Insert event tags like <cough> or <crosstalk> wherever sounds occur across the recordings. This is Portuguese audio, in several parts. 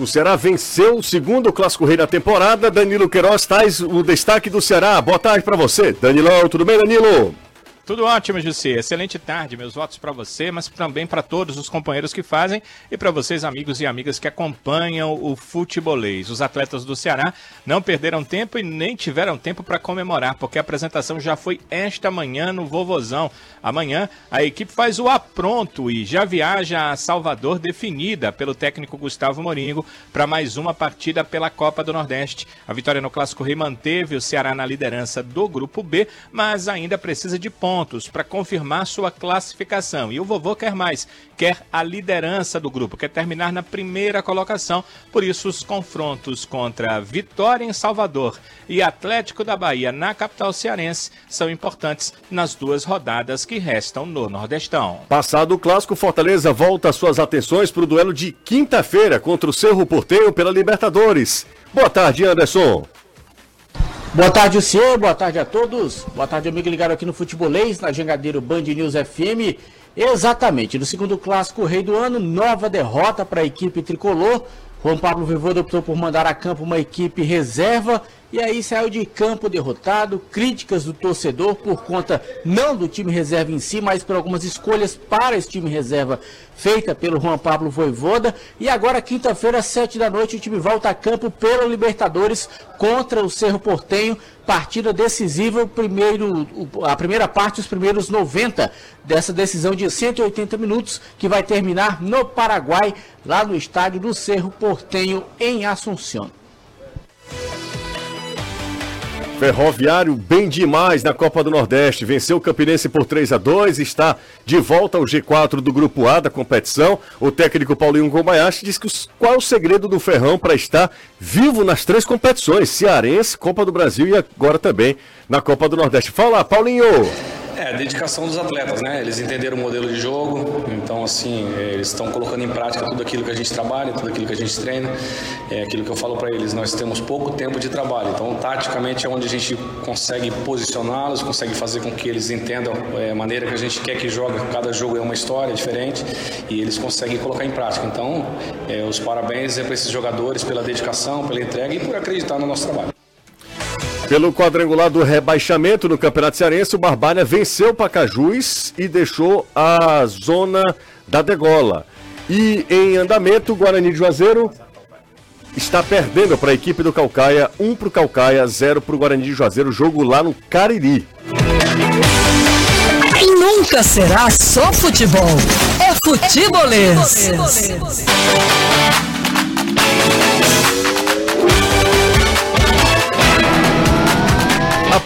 O Ceará venceu o segundo Clássico Rei da temporada. Danilo Queiroz traz o destaque do Ceará. Boa tarde para você. Danilão, tudo bem, Danilo? Tudo ótimo, Jussi. Excelente tarde. Meus votos para você, mas também para todos os companheiros que fazem e para vocês, amigos e amigas que acompanham o futebolês. Os atletas do Ceará não perderam tempo e nem tiveram tempo para comemorar, porque a apresentação já foi esta manhã no Vovozão. Amanhã a equipe faz o apronto e já viaja a Salvador definida pelo técnico Gustavo Moringo para mais uma partida pela Copa do Nordeste. A vitória no Clássico Rei manteve o Ceará na liderança do grupo B, mas ainda precisa de pontos pontos para confirmar sua classificação. E o vovô quer mais, quer a liderança do grupo, quer terminar na primeira colocação. Por isso, os confrontos contra Vitória em Salvador e Atlético da Bahia na capital cearense são importantes nas duas rodadas que restam no Nordestão. Passado o clássico, Fortaleza volta suas atenções para o duelo de quinta-feira contra o Cerro Porteio pela Libertadores. Boa tarde, Anderson. Boa tarde, senhor. Boa tarde a todos. Boa tarde, amigo ligado aqui no Futebolês, na Jangadeiro Band News FM. Exatamente, no segundo clássico Rei do Ano, nova derrota para a equipe tricolor. Juan Pablo Vivoda optou por mandar a campo uma equipe reserva e aí saiu de campo derrotado, críticas do torcedor por conta não do time reserva em si, mas por algumas escolhas para esse time reserva feita pelo Juan Pablo Voivoda. E agora, quinta-feira, sete da noite, o time volta a campo pela Libertadores contra o Cerro Portenho. Partida decisiva, primeiro, a primeira parte, os primeiros 90 dessa decisão de 180 minutos, que vai terminar no Paraguai, lá no estádio do Cerro Portenho, em Assunção. Ferroviário bem demais na Copa do Nordeste. Venceu o Campinense por 3 a 2 está de volta ao G4 do Grupo A da competição. O técnico Paulinho Kobayashi diz que qual é o segredo do Ferrão para estar vivo nas três competições: Cearense, Copa do Brasil e agora também na Copa do Nordeste. Fala, Paulinho! É, a dedicação dos atletas, né? Eles entenderam o modelo de jogo, então, assim, eles estão colocando em prática tudo aquilo que a gente trabalha, tudo aquilo que a gente treina. É aquilo que eu falo para eles, nós temos pouco tempo de trabalho, então, taticamente, é onde a gente consegue posicioná-los, consegue fazer com que eles entendam é, a maneira que a gente quer que joga. Cada jogo é uma história diferente e eles conseguem colocar em prática. Então, é, os parabéns é para esses jogadores pela dedicação, pela entrega e por acreditar no nosso trabalho. Pelo quadrangular do rebaixamento no Campeonato Cearense, o Barbalha venceu o Pacajus e deixou a zona da degola. E em andamento, o Guarani de Juazeiro está perdendo para a equipe do Calcaia, 1 um para o Calcaia, 0 para o Guarani de Juazeiro, jogo lá no Cariri. Nunca será só futebol, é futebolês. É futebolês. A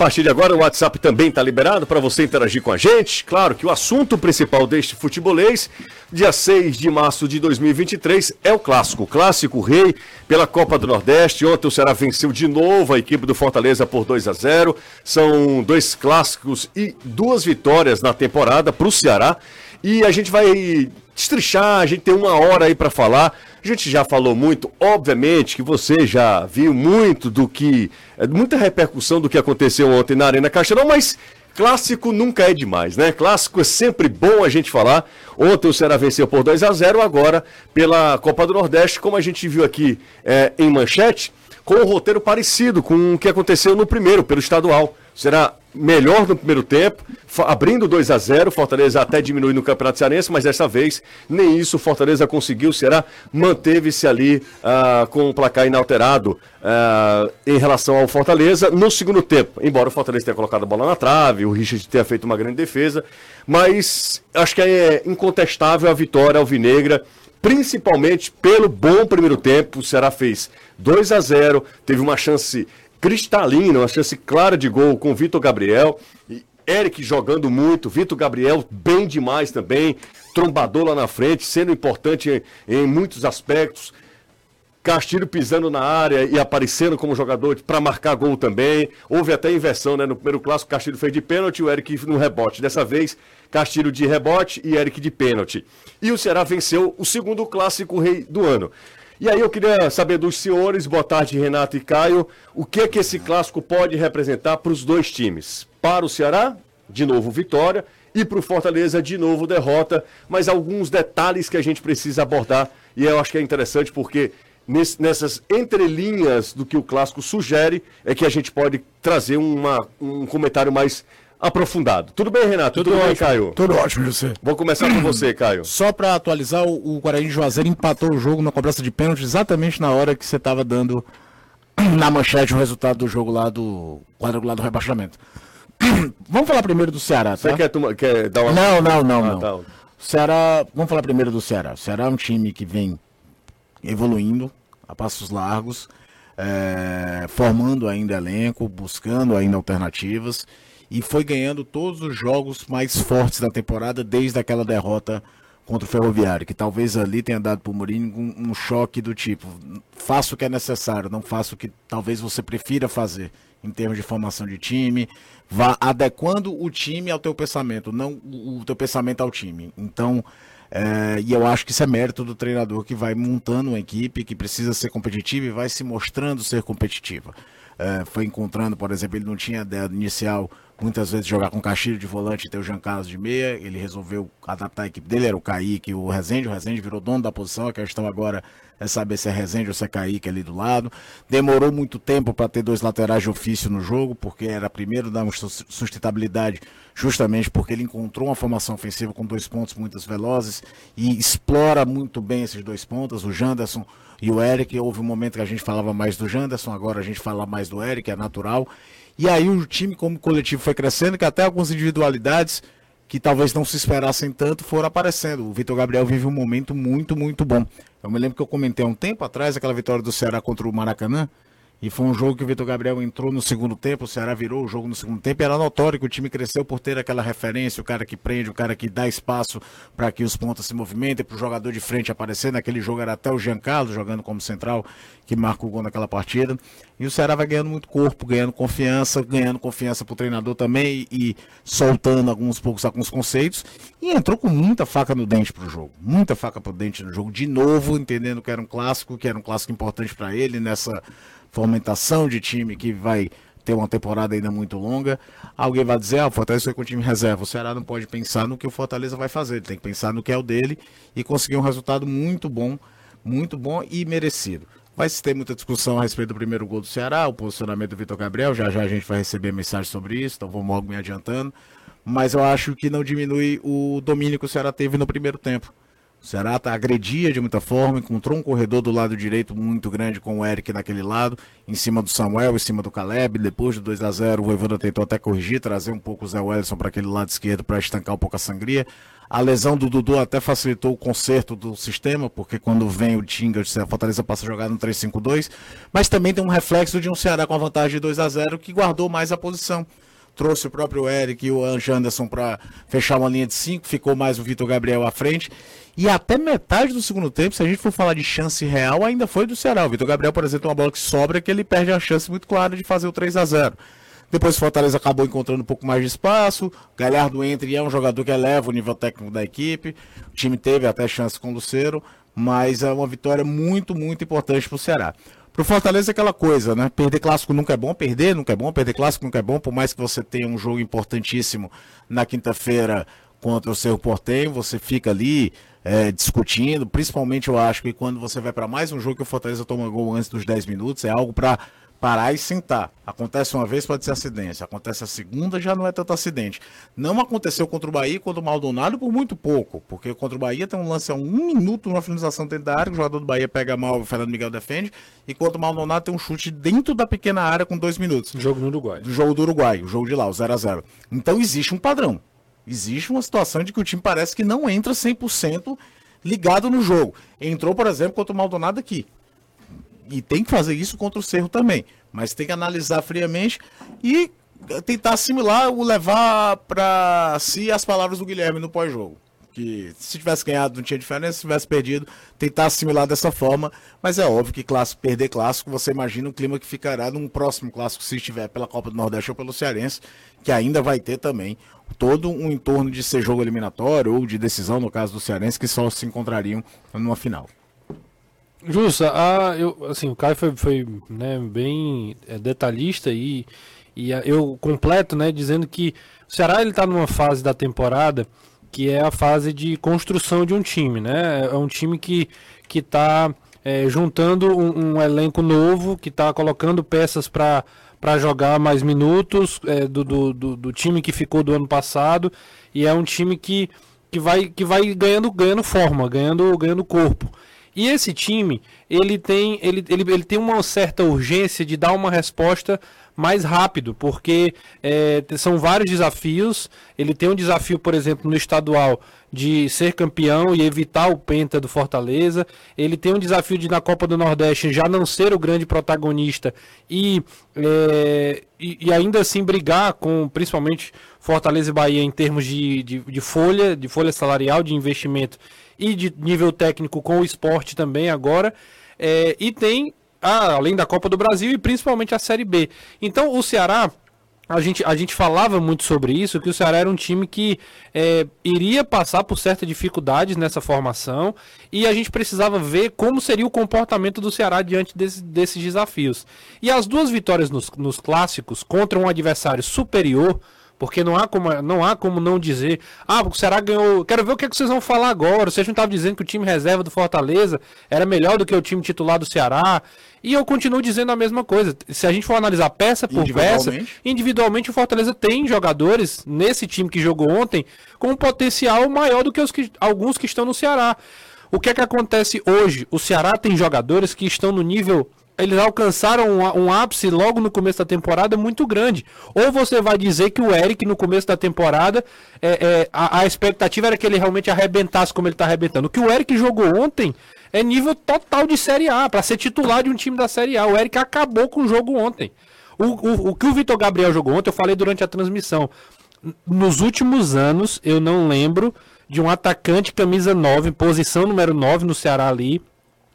partir de agora, o WhatsApp também está liberado para você interagir com a gente. Claro que o assunto principal deste futebolês, dia 6 de março de 2023, é o clássico. O clássico rei pela Copa do Nordeste. Ontem o Ceará venceu de novo a equipe do Fortaleza por 2 a 0. São dois clássicos e duas vitórias na temporada para o Ceará. E a gente vai destrichar, a gente tem uma hora aí para falar. A gente já falou muito, obviamente que você já viu muito do que. É, muita repercussão do que aconteceu ontem na Arena Castelão, mas clássico nunca é demais, né? Clássico é sempre bom a gente falar. Ontem o Ceará venceu por 2 a 0 agora pela Copa do Nordeste, como a gente viu aqui é, em manchete, com um roteiro parecido com o que aconteceu no primeiro, pelo estadual. Será melhor no primeiro tempo, abrindo 2 a 0 Fortaleza até diminui no Campeonato Cearense, mas dessa vez nem isso Fortaleza conseguiu. Será manteve-se ali uh, com o placar inalterado uh, em relação ao Fortaleza no segundo tempo. Embora o Fortaleza tenha colocado a bola na trave, o Richard tenha feito uma grande defesa, mas acho que é incontestável a vitória alvinegra principalmente pelo bom primeiro tempo. O Ceará fez 2 a 0 teve uma chance cristalina, uma chance clara de gol com Vitor Gabriel. E Eric jogando muito, Vitor Gabriel bem demais também, trombador lá na frente, sendo importante em, em muitos aspectos. Castilho pisando na área e aparecendo como jogador para marcar gol também. Houve até inversão, né? No primeiro clássico, Castilho fez de pênalti, o Eric no rebote. Dessa vez, Castilho de rebote e Eric de pênalti. E o Ceará venceu o segundo clássico rei do ano. E aí eu queria saber dos senhores, boa tarde Renato e Caio, o que é que esse clássico pode representar para os dois times? Para o Ceará, de novo vitória, e para o Fortaleza, de novo derrota, mas alguns detalhes que a gente precisa abordar, e eu acho que é interessante porque nessas entrelinhas do que o clássico sugere, é que a gente pode trazer uma, um comentário mais aprofundado. Tudo bem, Renato? Tudo, Tudo, bem, ótimo. Caio? Tudo ótimo, José. Vou começar com você, Caio. Só pra atualizar, o, Guarani de Juazeiro empatou o jogo na cobrança de pênalti exatamente na hora que você tava dando <clears throat> na manchete o resultado do jogo lá do quadrangular do rebaixamento. <clears throat> Vamos falar primeiro do Ceará, tá? Você quer, toma- quer dar uma. Não, não, não, Ah, não. tá. Ceará, vamos falar primeiro do Ceará. O Ceará é um time que vem evoluindo a passos largos, é, formando ainda elenco, buscando ainda alternativas e foi ganhando todos os jogos mais fortes da temporada desde aquela derrota contra o Ferroviário, que talvez ali tenha dado para o Mourinho um, um choque do tipo, faça o que é necessário, não faça o que talvez você prefira fazer em termos de formação de time, vá adequando o time ao teu pensamento, não o teu pensamento ao time. Então, é, e eu acho que isso é mérito do treinador que vai montando uma equipe que precisa ser competitiva e vai se mostrando ser competitiva. É, foi encontrando, por exemplo, ele não tinha ideia inicial muitas vezes jogar com Castilho de volante e ter o Jean Carlos de meia. Ele resolveu adaptar a equipe dele, era o Kaique o Rezende. O Rezende virou dono da posição. A questão agora é saber se é Rezende ou se é Kaique ali do lado. Demorou muito tempo para ter dois laterais de ofício no jogo, porque era primeiro dar uma sus- sustentabilidade, justamente porque ele encontrou uma formação ofensiva com dois pontos muito velozes e explora muito bem esses dois pontos. O Janderson e o Eric. Houve um momento que a gente falava mais do Janderson, agora a gente fala mais do Eric, é natural. E aí o time como coletivo foi crescendo, que até algumas individualidades que talvez não se esperassem tanto foram aparecendo. O Vitor Gabriel vive um momento muito, muito bom. Eu me lembro que eu comentei há um tempo atrás aquela vitória do Ceará contra o Maracanã. E foi um jogo que o Vitor Gabriel entrou no segundo tempo, o Ceará virou o jogo no segundo tempo. E era notório que o time cresceu por ter aquela referência, o cara que prende, o cara que dá espaço para que os pontas se movimentem, para o jogador de frente aparecer. Naquele jogo era até o Giancarlo jogando como central, que marca o gol naquela partida. E o Ceará vai ganhando muito corpo, ganhando confiança, ganhando confiança pro treinador também e, soltando alguns poucos alguns conceitos. E entrou com muita faca no dente pro jogo. Muita faca pro dente no jogo. De novo, entendendo que era um clássico, que era um clássico importante para ele nessa fomentação de time que vai ter uma temporada ainda muito longa. Alguém vai dizer, ah, o Fortaleza foi com o time reserva. O Ceará não pode pensar no que o Fortaleza vai fazer, ele tem que pensar no que é o dele e conseguir um resultado muito bom, muito bom e merecido. Vai se ter muita discussão a respeito do primeiro gol do Ceará, o posicionamento do Vitor Gabriel, já já a gente vai receber mensagem sobre isso, então vamos logo me adiantando. Mas eu acho que não diminui o domínio que o Ceará teve no primeiro tempo. O Ceará tá, agredia de muita forma, encontrou um corredor do lado direito muito grande com o Eric naquele lado, em cima do Samuel, em cima do Caleb. Depois do 2 a 0 o Voivoda tentou até corrigir, trazer um pouco o Zé Wellison para aquele lado esquerdo para estancar um pouco a sangria. A lesão do Dudu até facilitou o conserto do sistema, porque quando vem o Tinga, a Fortaleza passa a jogar no 3-5-2, mas também tem um reflexo de um Ceará com a vantagem de 2 a 0 que guardou mais a posição trouxe o próprio Eric e o Anjo Anderson para fechar uma linha de cinco, ficou mais o Vitor Gabriel à frente. E até metade do segundo tempo, se a gente for falar de chance real, ainda foi do Ceará. O Vitor Gabriel, por exemplo, uma bola que sobra que ele perde a chance muito clara de fazer o 3 a 0 Depois o Fortaleza acabou encontrando um pouco mais de espaço. Galhardo entra e é um jogador que eleva o nível técnico da equipe. O time teve até chance com o Luceiro, mas é uma vitória muito, muito importante para o Ceará. Pro Fortaleza é aquela coisa, né? Perder clássico nunca é bom, perder nunca é bom, perder clássico nunca é bom, por mais que você tenha um jogo importantíssimo na quinta-feira contra o seu Portenho, você fica ali é, discutindo, principalmente eu acho que quando você vai para mais um jogo que o Fortaleza toma gol antes dos 10 minutos, é algo para parar e sentar. Acontece uma vez, pode ser acidente. Acontece a segunda, já não é tanto acidente. Não aconteceu contra o Bahia contra o Maldonado por muito pouco, porque contra o Bahia tem um lance a um minuto, uma finalização dentro da área, o jogador do Bahia pega mal, o Fernando Miguel defende, e contra o Maldonado tem um chute dentro da pequena área com dois minutos. Jogo no Uruguai. Do jogo do Uruguai, o jogo de lá, o 0 a 0 Então existe um padrão. Existe uma situação de que o time parece que não entra 100% ligado no jogo. Entrou, por exemplo, contra o Maldonado aqui e tem que fazer isso contra o Cerro também. Mas tem que analisar friamente e tentar assimilar ou levar para si as palavras do Guilherme no pós-jogo. Que se tivesse ganhado não tinha diferença, se tivesse perdido, tentar assimilar dessa forma. Mas é óbvio que clássico, perder clássico, você imagina o clima que ficará num próximo clássico, se estiver pela Copa do Nordeste ou pelo Cearense, que ainda vai ter também todo um entorno de ser jogo eliminatório ou de decisão, no caso do Cearense, que só se encontrariam numa final. Justa, a, eu, assim, o Caio foi, foi né, bem é, detalhista e, e eu completo, né, dizendo que o Ceará está numa fase da temporada que é a fase de construção de um time, né? É um time que está é, juntando um, um, elenco novo que está colocando peças para para jogar mais minutos é, do, do, do, do, time que ficou do ano passado e é um time que, que vai, que vai ganhando, ganhando forma, ganhando, ganhando corpo. E esse time, ele tem, ele, ele, ele tem uma certa urgência de dar uma resposta mais rápido, porque é, são vários desafios. Ele tem um desafio, por exemplo, no estadual de ser campeão e evitar o penta do Fortaleza. Ele tem um desafio de na Copa do Nordeste já não ser o grande protagonista e, é, e, e, ainda assim brigar com principalmente Fortaleza e Bahia em termos de, de, de folha, de folha salarial, de investimento e de nível técnico com o esporte também agora. É, e tem ah, além da Copa do Brasil e principalmente a Série B. Então o Ceará a gente, a gente falava muito sobre isso, que o Ceará era um time que é, iria passar por certas dificuldades nessa formação e a gente precisava ver como seria o comportamento do Ceará diante desse, desses desafios. E as duas vitórias nos, nos clássicos contra um adversário superior porque não há como não, há como não dizer, ah, o Ceará ganhou. Quero ver o que, é que vocês vão falar agora. Vocês não estavam dizendo que o time reserva do Fortaleza era melhor do que o time titular do Ceará. E eu continuo dizendo a mesma coisa. Se a gente for analisar peça por peça, individualmente o Fortaleza tem jogadores nesse time que jogou ontem com um potencial maior do que, os que alguns que estão no Ceará. O que é que acontece hoje? O Ceará tem jogadores que estão no nível eles alcançaram um, um, ápice logo no começo da temporada muito grande. Ou você vai dizer que o Eric, no começo da temporada, é, é, a, a, expectativa era que ele realmente arrebentasse como ele está arrebentando. O que o Eric jogou ontem é nível total de Série A, para ser titular de um time da Série A. O Eric acabou com o jogo ontem. O, o, o que o Vitor Gabriel jogou ontem, eu falei durante a transmissão. Nos últimos anos, eu não lembro de um atacante camisa 9, posição número 9 no Ceará ali,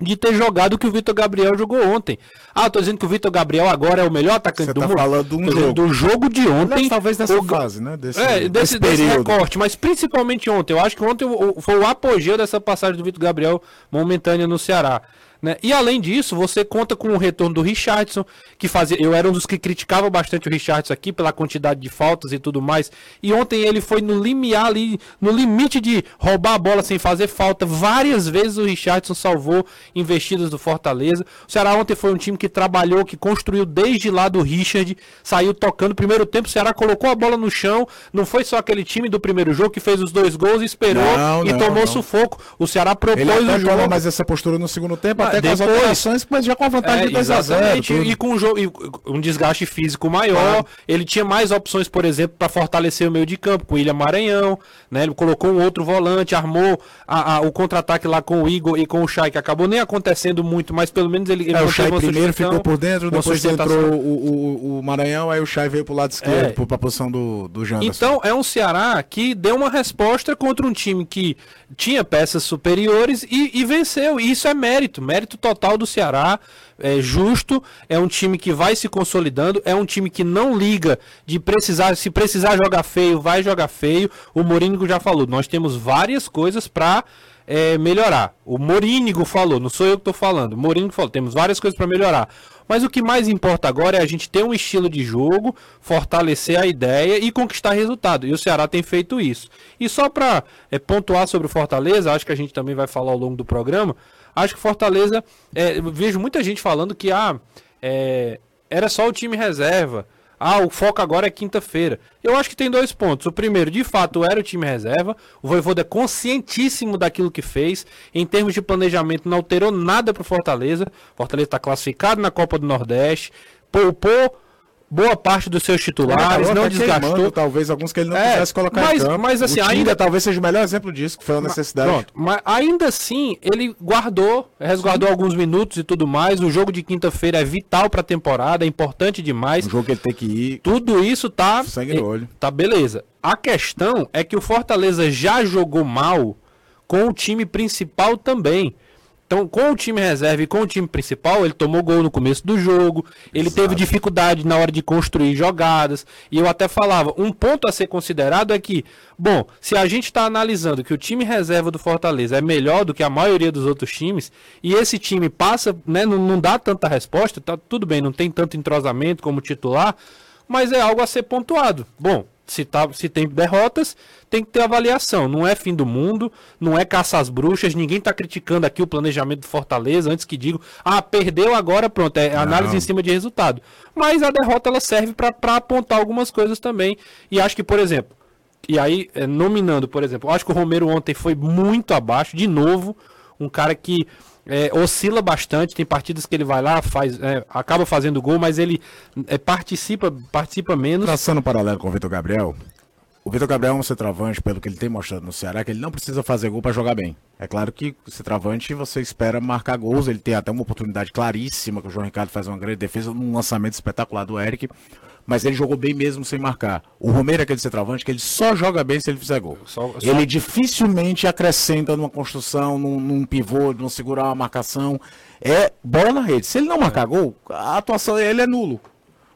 de ter jogado o que o Vitor Gabriel jogou ontem. Ah, tô dizendo que o Vitor Gabriel agora é o melhor atacante Você do tá mundo. falando de um jogo. do jogo de ontem. Talvez nessa o... fase, né? Desse, é, desse, desse recorte, mas principalmente ontem. Eu acho que ontem foi o apogeu dessa passagem do Vitor Gabriel momentânea no Ceará. Né? E além disso, você conta com o retorno do Richardson, que fazia. Eu era um dos que criticava bastante o Richardson aqui pela quantidade de faltas e tudo mais. E ontem ele foi no limiar ali, no limite de roubar a bola sem fazer falta. Várias vezes o Richardson salvou investidas do Fortaleza. O Ceará ontem foi um time que trabalhou, que construiu desde lá do Richard, saiu tocando. Primeiro tempo, o Ceará colocou a bola no chão. Não foi só aquele time do primeiro jogo que fez os dois gols, esperou não, e não, tomou não. sufoco. O Ceará propôs ele o jogo. mais essa postura no segundo tempo até depois, com as alterações, mas já com a vantagem é, de 2 a 0 E com um, jogo, um desgaste físico maior, ele tinha mais opções, por exemplo, para fortalecer o meio de campo, com o Ilha Maranhão, né? Ele colocou um outro volante, armou a, a, o contra-ataque lá com o Igor e com o Chay, que acabou nem acontecendo muito, mas pelo menos ele, ele é, o Chay primeiro ficou por dentro, depois entrou o, o, o, Maranhão, aí o Chay veio pro lado esquerdo, é. para a posição do, do Janderson. Então, é um Ceará que deu uma resposta contra um time que tinha peças superiores e, e venceu. E isso é mérito, mérito total do Ceará. É justo, é um time que vai se consolidando, é um time que não liga de precisar, se precisar jogar feio, vai jogar feio. O Morínigo já falou, nós temos várias coisas para é, melhorar. O Morínigo falou, não sou eu que estou falando. O Morínigo falou, temos várias coisas para melhorar. Mas o que mais importa agora é a gente ter um estilo de jogo, fortalecer a ideia e conquistar resultado. E o Ceará tem feito isso. E só para é, pontuar sobre o Fortaleza, acho que a gente também vai falar ao longo do programa. Acho que Fortaleza, é, vejo muita gente falando que ah, é, era só o time reserva. Ah, o foco agora é quinta-feira. Eu acho que tem dois pontos. O primeiro, de fato, era o time reserva. O Voivoda é conscientíssimo daquilo que fez. Em termos de planejamento, não alterou nada para Fortaleza. Fortaleza está classificado na Copa do Nordeste. Poupou boa parte dos seus titulares, não desgastou. Queimando, talvez alguns que ele não é, quisesse colocar mas, em campo. Mas assim, ainda talvez seja o melhor exemplo disso, que foi uma necessidade. Pronto, mas ainda assim, ele guardou, resguardou Sim. alguns minutos e tudo mais. O jogo de quinta-feira é vital para a temporada, é importante demais. Um jogo que ele tem que ir. Tudo isso tá sangue no olho. Tá beleza. A questão é que o Fortaleza já jogou mal com o time principal também. Então, com o time reserva e com o time principal, ele tomou gol no começo do jogo, ele Exato. teve dificuldade na hora de construir jogadas. E eu até falava, um ponto a ser considerado é que, bom, se a gente está analisando que o time reserva do Fortaleza é melhor do que a maioria dos outros times, e esse time passa, né, não, não dá tanta resposta, tá tudo bem, não tem tanto entrosamento como titular, mas é algo a ser pontuado. Bom, se, tá, se tem derrotas, tem que ter avaliação. Não é fim do mundo, não é caça às bruxas, ninguém está criticando aqui o planejamento do Fortaleza, antes que digo, ah, perdeu agora, pronto, é análise em cima de resultado. Mas a derrota ela serve para apontar algumas coisas também. E acho que, por exemplo, e aí, é, nominando, por exemplo, acho que o Romero ontem foi muito abaixo, de novo, um cara que é, oscila bastante, tem partidas que ele vai lá, faz, é, acaba fazendo gol, mas ele é, participa, participa menos. Traçando um paralelo com o Vitor Gabriel, o Vitor Gabriel é um centroavante, pelo que ele tem mostrado no Ceará, que ele não precisa fazer gol para jogar bem. É claro que o centroavante você espera marcar gols, ele tem até uma oportunidade claríssima que o João Ricardo faz uma grande defesa num lançamento espetacular do Eric mas ele jogou bem mesmo sem marcar. O Romero é aquele centroavante que ele só joga bem se ele fizer gol. Só, só... Ele dificilmente acrescenta numa construção, num, num pivô, num segurar uma marcação. É bola na rede. Se ele não marcar é. gol, a atuação dele é nulo.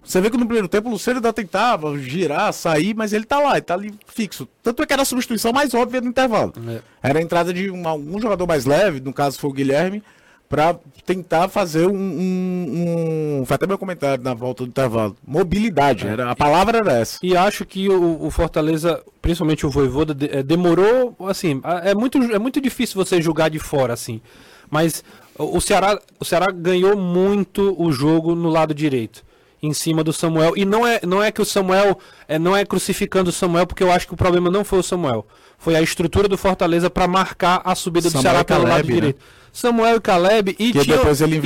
Você vê que no primeiro tempo o Luciano ainda tentava girar, sair, mas ele tá lá, ele tá ali fixo. Tanto é que era a substituição mais óbvia no intervalo. É. Era a entrada de um, um jogador mais leve, no caso foi o Guilherme, para tentar fazer um, um, um, Foi até meu comentário na volta do intervalo. Mobilidade, era, a palavra era essa. E acho que o, o Fortaleza, principalmente o Voivoda, de, é, demorou. Assim, é muito, é muito difícil você julgar de fora, assim. Mas o Ceará, o Ceará ganhou muito o jogo no lado direito em cima do Samuel. E não é, não é que o Samuel. É, não é crucificando o Samuel, porque eu acho que o problema não foi o Samuel. Foi a estrutura do Fortaleza para marcar a subida do Samuel Ceará pelo Caleb, lado né? Samuel e Caleb e que tinha,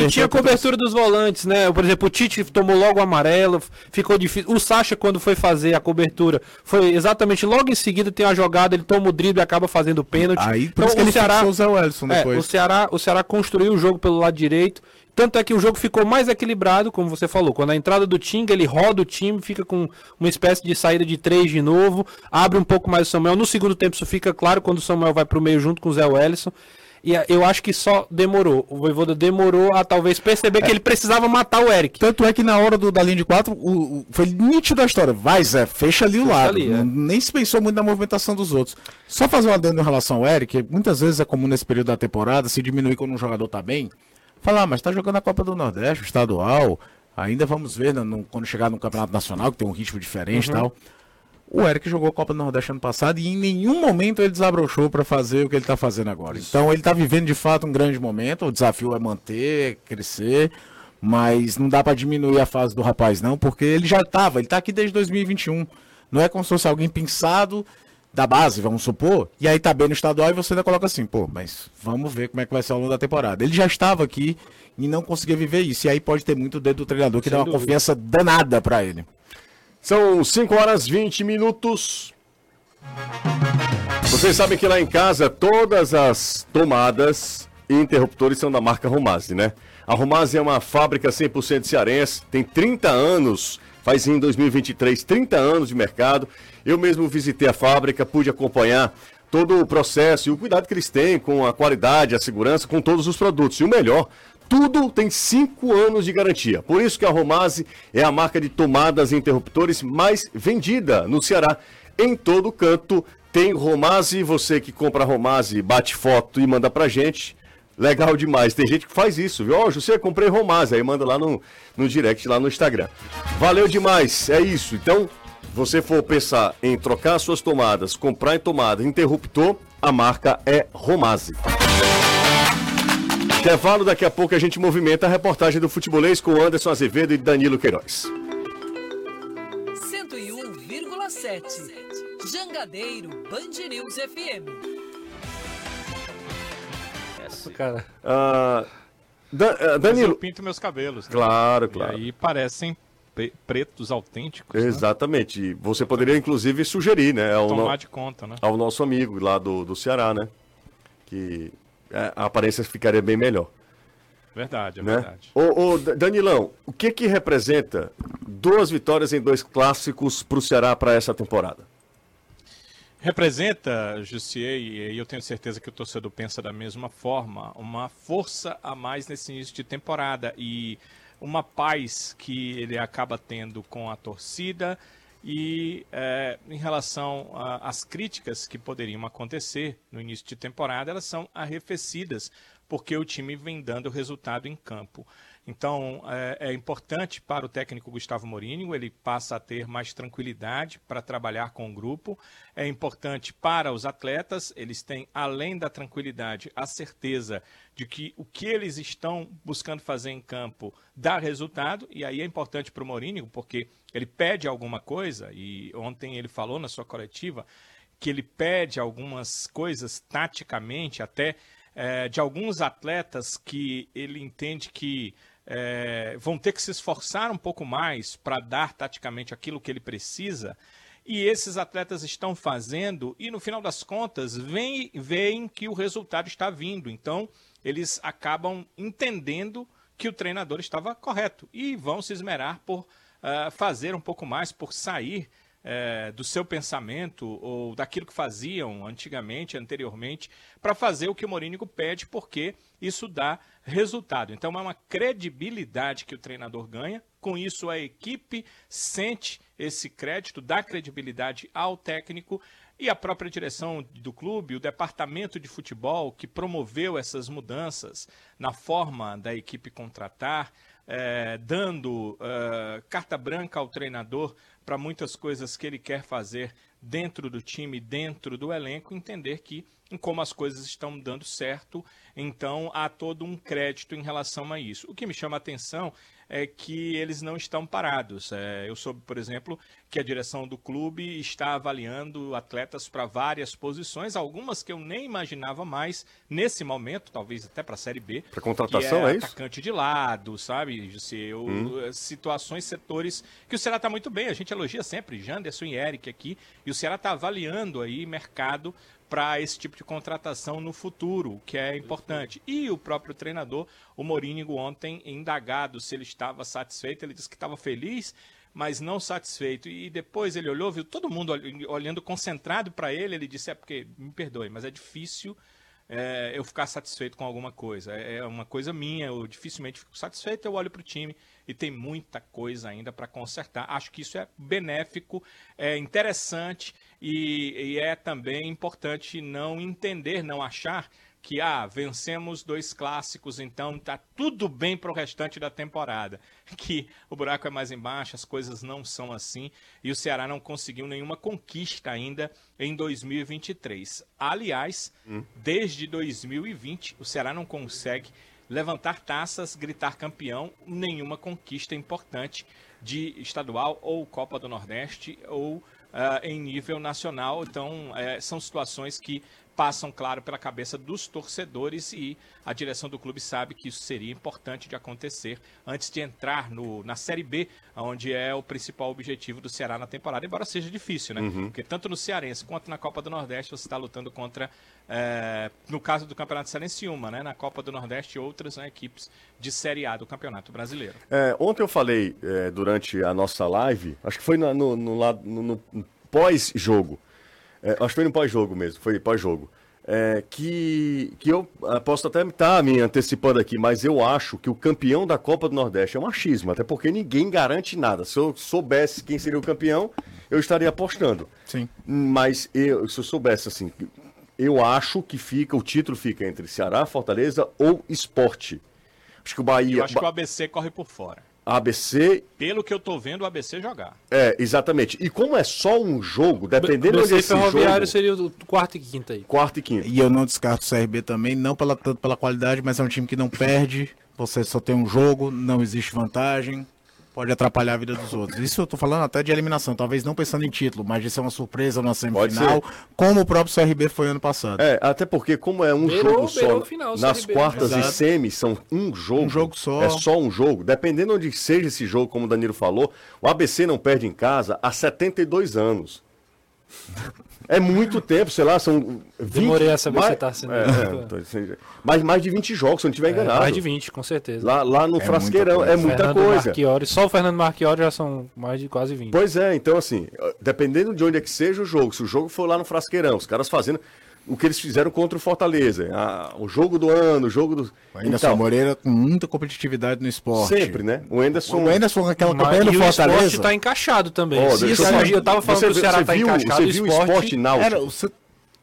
e tinha cobertura dos volantes, né? Por exemplo, o Tite tomou logo o amarelo, ficou difícil. O Sacha, quando foi fazer a cobertura, foi exatamente logo em seguida tem a jogada, ele toma o drible e acaba fazendo o pênalti. Aí, por então, o Ceará, o, Zé é, o Ceará, o Ceará construiu o jogo pelo lado direito. Tanto é que o jogo ficou mais equilibrado, como você falou. Quando a entrada do Tinga, ele roda o time, fica com uma espécie de saída de três de novo, abre um pouco mais o Samuel. No segundo tempo, isso fica claro quando o Samuel vai para o meio junto com o Zé Wellison. E eu acho que só demorou. O Voivoda demorou a talvez perceber é. que ele precisava matar o Eric. Tanto é que na hora do, da linha de quatro, o, o, foi nítido a história. Vai, Zé, fecha ali fecha o lado. Ali, é. Nem se pensou muito na movimentação dos outros. Só fazer um adendo em relação ao Eric, muitas vezes é comum nesse período da temporada se diminuir quando um jogador tá bem. Falar, ah, mas tá jogando a Copa do Nordeste, o estadual. Ainda vamos ver né, no, quando chegar no Campeonato Nacional, que tem um ritmo diferente e uhum. tal. O Eric jogou a Copa do Nordeste ano passado e em nenhum momento ele desabrochou para fazer o que ele está fazendo agora. Isso. Então ele está vivendo de fato um grande momento. O desafio é manter, crescer, mas não dá para diminuir a fase do rapaz não, porque ele já estava, ele está aqui desde 2021. Não é como se fosse alguém pensado da base, vamos supor, e aí tá bem no estadual e você ainda coloca assim, pô, mas vamos ver como é que vai ser ao longo da temporada. Ele já estava aqui e não conseguia viver isso. E aí pode ter muito dedo do treinador que Sem dá uma dúvida. confiança danada para ele. São 5 horas 20 minutos. Vocês sabem que lá em casa todas as tomadas e interruptores são da marca Romase, né? A Romase é uma fábrica 100% cearense, tem 30 anos, faz em 2023 30 anos de mercado. Eu mesmo visitei a fábrica, pude acompanhar todo o processo e o cuidado que eles têm com a qualidade, a segurança, com todos os produtos. E o melhor, tudo tem 5 anos de garantia. Por isso que a Romase é a marca de tomadas e interruptores mais vendida no Ceará. Em todo canto tem Romase. Você que compra Romase, bate foto e manda pra gente. Legal demais. Tem gente que faz isso, viu? Ó, oh, José, comprei Romase. Aí manda lá no, no direct, lá no Instagram. Valeu demais. É isso. Então, você for pensar em trocar suas tomadas, comprar em tomada, interruptor, a marca é Romase. Intervalo, daqui a pouco a gente movimenta a reportagem do futebolês com Anderson Azevedo e Danilo Queiroz. 101,7 Jangadeiro Band News FM. Essa, cara. Uh, Dan, uh, Danilo. Eu pinto meus cabelos. Né? Claro, claro. E aí parecem pretos autênticos. Né? Exatamente. Né? Você poderia, inclusive, sugerir, né? Ao Tomar no... de conta, né? Ao nosso amigo lá do, do Ceará, né? Que é, a aparência ficaria bem melhor. Verdade, é né? verdade. Ô, ô, Danilão, o que que representa duas vitórias em dois clássicos para o Ceará para essa temporada? Representa, Jussier, e eu tenho certeza que o torcedor pensa da mesma forma, uma força a mais nesse início de temporada e uma paz que ele acaba tendo com a torcida e é, em relação às críticas que poderiam acontecer no início de temporada, elas são arrefecidas, porque o time vem dando resultado em campo. Então, é, é, importante para o técnico Gustavo Morínigo, ele passa a ter mais tranquilidade para trabalhar com o grupo. É importante para os atletas, eles têm, além da tranquilidade, a certeza de que o que eles estão buscando fazer em campo dá resultado. E aí é importante para o Morínigo, porque ele pede alguma coisa, e ontem ele falou na sua coletiva que ele pede algumas coisas taticamente, até é, de alguns atletas que ele entende que é, vão ter que se esforçar um pouco mais para dar taticamente aquilo que ele precisa. E esses atletas estão fazendo, e no final das contas, veem, veem que o resultado está vindo. Então, eles acabam entendendo que o treinador estava correto e vão se esmerar por uh, fazer um pouco mais, por sair é, do seu pensamento ou daquilo que faziam antigamente, anteriormente, para fazer o que o Morínigo pede, porque isso dá resultado. Então é uma credibilidade que o treinador ganha. Com isso, a equipe sente esse crédito, dá credibilidade ao técnico e a própria direção do clube, o departamento de futebol que promoveu essas mudanças na forma da equipe contratar, é, dando é, carta branca ao treinador para muitas coisas que ele quer fazer dentro do time, dentro do elenco, entender que como as coisas estão dando certo, então há todo um crédito em relação a isso. O que me chama a atenção é que eles não estão parados. É, eu soube, por exemplo, que a direção do clube está avaliando atletas para várias posições, algumas que eu nem imaginava mais nesse momento, talvez até para a Série B. Para contratação, é, é, isso? Atacante de lado, sabe? Eu, hum. Situações, setores que o Ceará está muito bem. A gente elogia sempre Janderson e Eric aqui, e o Ceará está avaliando aí mercado para esse tipo de contratação no futuro, o que é importante. E o próprio treinador, o Morínigo, ontem, indagado se ele estava satisfeito, ele disse que estava feliz, mas não satisfeito. E depois ele olhou, viu todo mundo olhando concentrado para ele, ele disse: é porque, me perdoe, mas é difícil é, eu ficar satisfeito com alguma coisa. É, é uma coisa minha, eu dificilmente fico satisfeito, eu olho para o time e tem muita coisa ainda para consertar. Acho que isso é benéfico, é interessante e, e é também importante não entender, não achar que ah, vencemos dois clássicos, então tá tudo bem para o restante da temporada. <laughs> Que o buraco é mais embaixo, as coisas não são assim e o Ceará não conseguiu nenhuma conquista ainda em 2023. Aliás, hum. desde 2020 o Ceará não consegue levantar taças, gritar campeão, nenhuma conquista importante de estadual ou Copa do Nordeste ou Uh, em nível nacional. Então, é, são situações que passam, claro, pela cabeça dos torcedores e a direção do clube sabe que isso seria importante de acontecer antes de entrar no, na Série B, onde é o principal objetivo do Ceará na temporada, embora seja difícil, né? Uhum. Porque tanto no Cearense quanto na Copa do Nordeste você está lutando contra, é, no caso do Campeonato Cearense, uma, né? Na Copa do Nordeste, outras né, equipes de Série A do Campeonato Brasileiro. É, ontem eu falei é, durante a nossa live, acho que foi no, no, no, no pós-jogo, é, acho que foi no pós-jogo mesmo, foi pós-jogo. É, que, que eu ah, posso até estar tá me antecipando aqui, mas eu acho que o campeão da Copa do Nordeste é um achismo, até porque ninguém garante nada. Se eu soubesse quem seria o campeão, eu estaria apostando. Sim. Mas eu, se eu soubesse assim, eu acho que fica, o título fica entre Ceará, Fortaleza ou Esporte. Acho que o Bahia. Eu acho que o ABC corre por fora. ABC. Pelo que eu tô vendo, o ABC jogar. É, exatamente. E como é só um jogo, dependendo desse Ferroviário jogo, seria o quarto e quinto aí. Quarto e quinto. E eu não descarto o CRB também, não pela, tanto pela qualidade, mas é um time que não perde. Você só tem um jogo, não existe vantagem pode atrapalhar a vida dos outros. Isso eu tô falando até de eliminação, talvez não pensando em título, mas de ser uma surpresa na semifinal, como o próprio CRB foi ano passado. É, até porque como é um beirou, jogo beirou só, final, nas CRB, quartas e semis são um jogo. Um jogo só. É só um jogo. Dependendo onde seja esse jogo, como o Danilo falou, o ABC não perde em casa há 72 anos. <laughs> É muito tempo, sei lá, são 20... Demorei a saber mais, se tá sendo... É, é, mais, mais de 20 jogos, se eu não estiver é, enganado. mais de 20, com certeza. Lá, lá no é Frasqueirão, muita é muita Fernando coisa. Marchiori, só o Fernando Marchiori já são mais de quase 20. Pois é, então assim, dependendo de onde é que seja o jogo, se o jogo for lá no Frasqueirão, os caras fazendo o que eles fizeram contra o Fortaleza. A, o jogo do ano, o jogo do. O Anderson então, Moreira com muita competitividade no esporte. Sempre, né? O Anderson. O Anderson, aquela campanha no Fortaleza. O esporte tá encaixado também. Oh, Isso, eu, eu tava falando você, que o Ceará tá viu, encaixado. Você viu o esporte, esporte náutico? Era, você,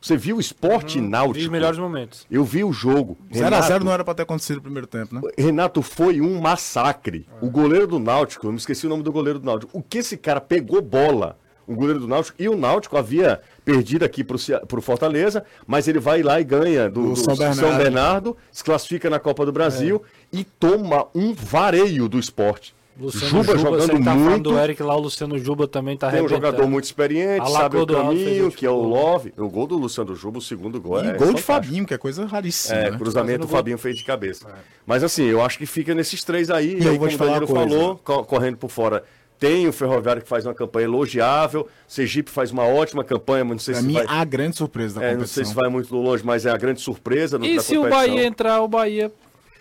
Você viu o esporte Vi os náutico? melhores momentos. Eu vi o jogo. 0x0 não era pra ter acontecido no primeiro tempo, né? Renato, foi um massacre. O goleiro do Náutico, eu me esqueci o nome do goleiro do Náutico. O que esse cara pegou bola, o goleiro do Náutico, e o Náutico havia perdido aqui pro, Cea- pro Fortaleza, mas ele vai lá e ganha do, Do São São, Bernardo. Bernardo. se classifica na Copa do Brasil e toma um vareio do esporte. Luciano Juba, Juba, jogando você tá falando muito. do Eric lá, o Luciano Juba também tá Tem um jogador muito experiente, sabe o caminho, o que é o gol. Love. O gol do Luciano Juba, o segundo gol E é gol de fantástico. Fabinho, que é coisa raríssima, É, né? cruzamento o gol. Fabinho fez de cabeça. Mas assim, eu acho que fica nesses três aí. E E eu aí, como o falar Danilo falou, co- correndo por fora. Tem o Ferroviário que faz uma campanha elogiável. Sergipe faz uma ótima campanha, mas não sei Pra se mim, vai. a grande surpresa da é, não sei competição. se vai muito longe, mas é a grande surpresa no, E da se o competição. Bahia entrar, o Bahia.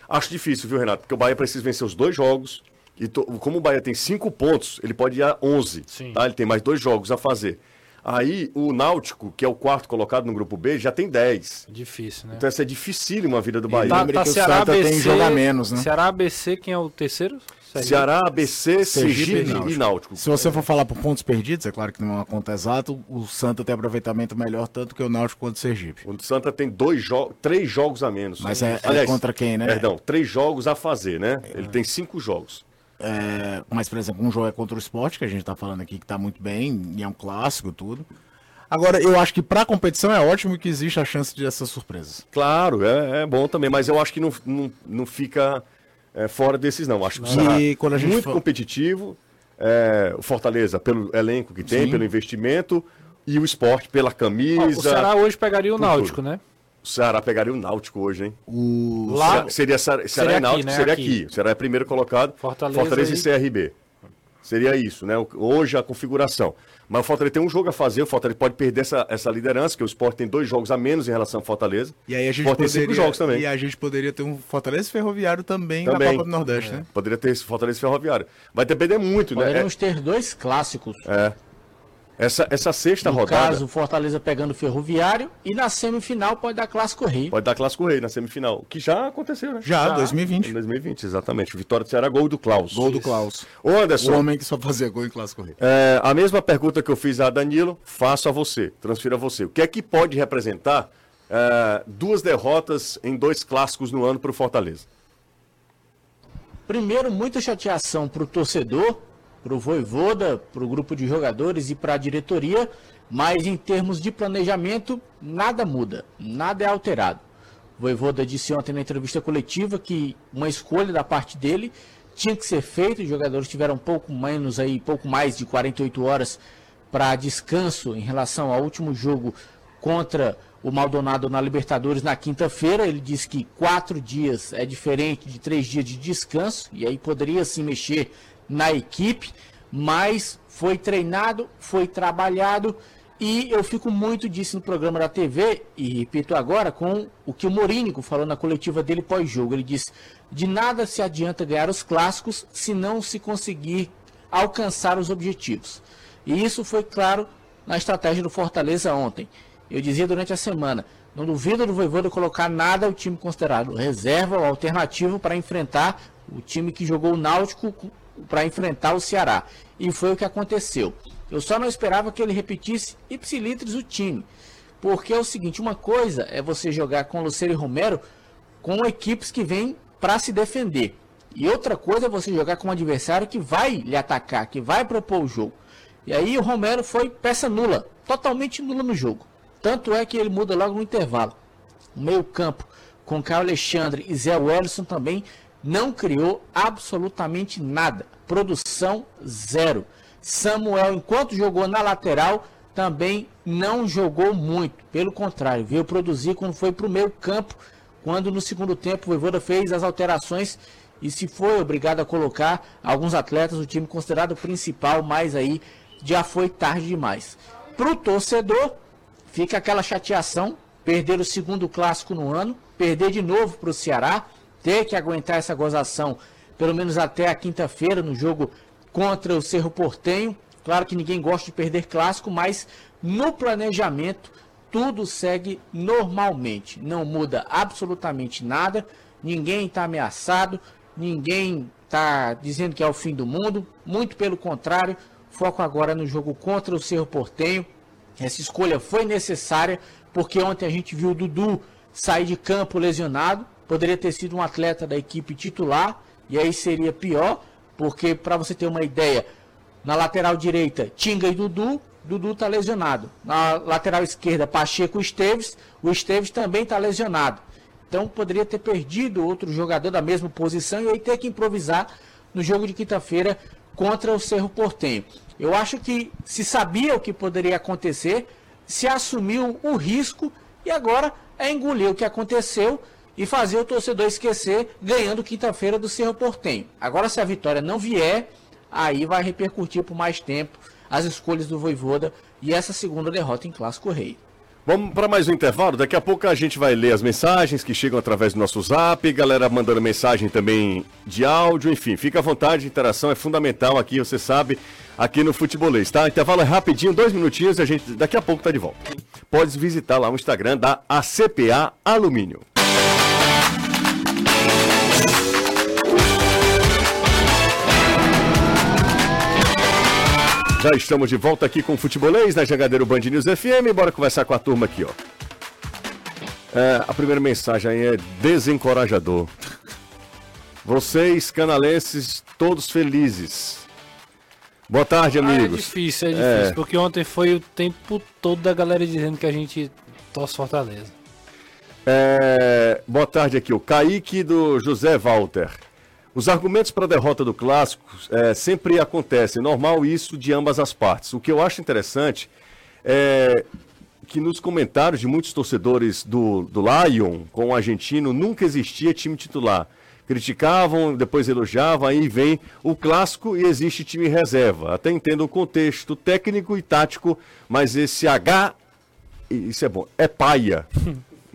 Acho difícil, viu, Renato? Porque o Bahia precisa vencer os dois jogos. E to- como o Bahia tem cinco pontos, ele pode ir a 11. Sim. Tá? Ele tem mais dois jogos a fazer. Aí o Náutico, que é o quarto colocado no grupo B, já tem 10. Difícil, né? Então essa é dificílima a vida do Bahia. Tá, lembre tá o Ceará Santa tem ABC. jogo a menos, né? Ceará ABC, quem é o terceiro? Sergipe. Ceará, ABC, Sergipe Sergipe e Náutico. e. Se você for falar por pontos perdidos, é claro que não é uma conta exata, o Santa tem aproveitamento melhor tanto que o Náutico quanto o Sergipe. O Santa tem dois jogos, três jogos a menos. Mas é- é contra quem, né? Perdão, três jogos a fazer, né? Ele tem cinco jogos. É, mas, por exemplo, um jogo é contra o esporte, que a gente tá falando aqui que tá muito bem, e é um clássico tudo. Agora, eu acho que pra competição é ótimo que existe a chance de essas surpresas. Claro, é, é bom também, mas eu acho que não, não, não fica é, fora desses, não. Acho que o E é quando a gente muito competitivo, é, o Fortaleza pelo elenco que tem, Sim. pelo investimento, e o esporte pela camisa. o Ceará hoje pegaria o Náutico, tudo. né? O Ceará pegaria o Náutico hoje, hein? O... Lá, seria Ceará, Ceará seria e aqui, Náutico, né? seria Aqui. aqui. O Ceará é primeiro colocado, Fortaleza e CRB. Seria isso, né? Hoje a configuração. Mas o Fortaleza tem um jogo a fazer, o Fortaleza pode perder essa, essa liderança, que o Sport tem dois jogos a menos em relação ao Fortaleza. E aí a gente poderia, cinco jogos também. E a gente poderia ter um Fortaleza Ferroviário também, Também. na Copa do Nordeste, né? Poderia ter esse Fortaleza e Ferroviário. Vai depender muito, né? Poderemos ter dois clássicos. É, é. Essa, essa sexta no rodada caso, Fortaleza pegando o Ferroviário. E na semifinal pode dar Clássico Rei. pode dar Clássico Rei na semifinal, que já aconteceu, né? Já, Em 2020. 2020, exatamente. Vitória do Ceará, gol do Klaus. Gol do Klaus. Ô, O Anderson, homem que só fazia gol em Clássico Rei. É, a mesma pergunta que eu fiz a Danilo, faço a você, transfiro a você. O que é que pode representar é, duas derrotas em dois clássicos no ano para o Fortaleza? Primeiro, muita chateação para o torcedor, para o Voivoda, para o grupo de jogadores e para a diretoria, mas em termos de planejamento, nada muda, nada é alterado. O Voivoda disse ontem na entrevista coletiva que uma escolha da parte dele tinha que ser feita, os jogadores tiveram pouco menos aí, pouco mais de 48 horas para descanso em relação ao último jogo contra o Maldonado na Libertadores na quinta-feira. Ele disse que quatro dias é diferente de três dias de descanso, e aí poderia se mexer na equipe, mas foi treinado, foi trabalhado. E eu fico muito disso no programa da TV, e repito agora, com o que o Morínico falou na coletiva dele pós-jogo. Ele disse: de nada se adianta ganhar os clássicos se não se conseguir alcançar os objetivos. E isso foi claro na estratégia do Fortaleza ontem. Eu dizia durante a semana, não duvido do Voivoda colocar nada o time considerado reserva ou alternativo para enfrentar o time que jogou o Náutico para enfrentar o Ceará. E foi o que aconteceu. Eu só não esperava que ele repetisse ipsilitris o time. Porque é o seguinte, uma coisa é você jogar com Luceiro e Romero com equipes que vêm para se defender. E outra coisa é você jogar com um adversário que vai lhe atacar, que vai propor o jogo. E aí o Romero foi peça nula, totalmente nula no jogo. Tanto é que ele muda logo no intervalo. O meio campo com Caio Alexandre e Zé Wellison também não criou absolutamente nada. Produção zero. Samuel, enquanto jogou na lateral, também não jogou muito. Pelo contrário, veio produzir quando foi para o meio campo, quando no segundo tempo o Voivoda fez as alterações e se foi obrigado a colocar alguns atletas do time considerado principal, mas aí já foi tarde demais. Para o torcedor, fica aquela chateação, perder o segundo clássico no ano, perder de novo para o Ceará, ter que aguentar essa gozação pelo menos até a quinta-feira no jogo contra o Cerro Portenho. Claro que ninguém gosta de perder clássico, mas no planejamento tudo segue normalmente. Não muda absolutamente nada, ninguém está ameaçado, ninguém está dizendo que é o fim do mundo. Muito pelo contrário, foco agora no jogo contra o Cerro Portenho. Essa escolha foi necessária porque ontem a gente viu o Dudu sair de campo lesionado. Poderia ter sido um atleta da equipe titular e aí seria pior, porque para você ter uma ideia, na lateral direita, Tinga e Dudu, Dudu está lesionado. Na lateral esquerda, Pacheco e Esteves, o Esteves também está lesionado. Então poderia ter perdido outro jogador da mesma posição e aí ter que improvisar no jogo de quinta-feira contra o Cerro Portenho. Eu acho que se sabia o que poderia acontecer, se assumiu o risco e agora é engolir o que aconteceu e fazer o torcedor esquecer ganhando quinta-feira do Cerro Portenho. Agora, se a vitória não vier, aí vai repercutir por mais tempo as escolhas do Voivoda e essa segunda derrota em Clássico Rei. Vamos para mais um intervalo. Daqui a pouco a gente vai ler as mensagens que chegam através do nosso zap, galera mandando mensagem também de áudio, enfim, fica à vontade, interação é fundamental aqui, você sabe, aqui no Futebolês, tá? Intervalo é rapidinho, dois minutinhos e a gente daqui a pouco tá de volta. Pode visitar lá o Instagram da ACPA Alumínio. Já estamos de volta aqui com o Futebolês na Jangadeiro Band News FM. Bora conversar com a turma aqui, ó. É, a primeira mensagem aí é desencorajador. Vocês, canalenses, todos felizes. Boa tarde, amigos. Ah, é difícil, é difícil, É. porque ontem foi o tempo todo da galera dizendo que a gente torce Fortaleza. É, boa tarde aqui, o Kaique do José Walter. Os argumentos para a derrota do clássico é, sempre acontecem, normal isso de ambas as partes. O que eu acho interessante é que nos comentários de muitos torcedores do, do Lion com o argentino nunca existia time titular. Criticavam, depois elogiavam, aí vem o clássico e existe time reserva. Até entendo o contexto técnico e tático, mas esse H, isso é bom, é paia.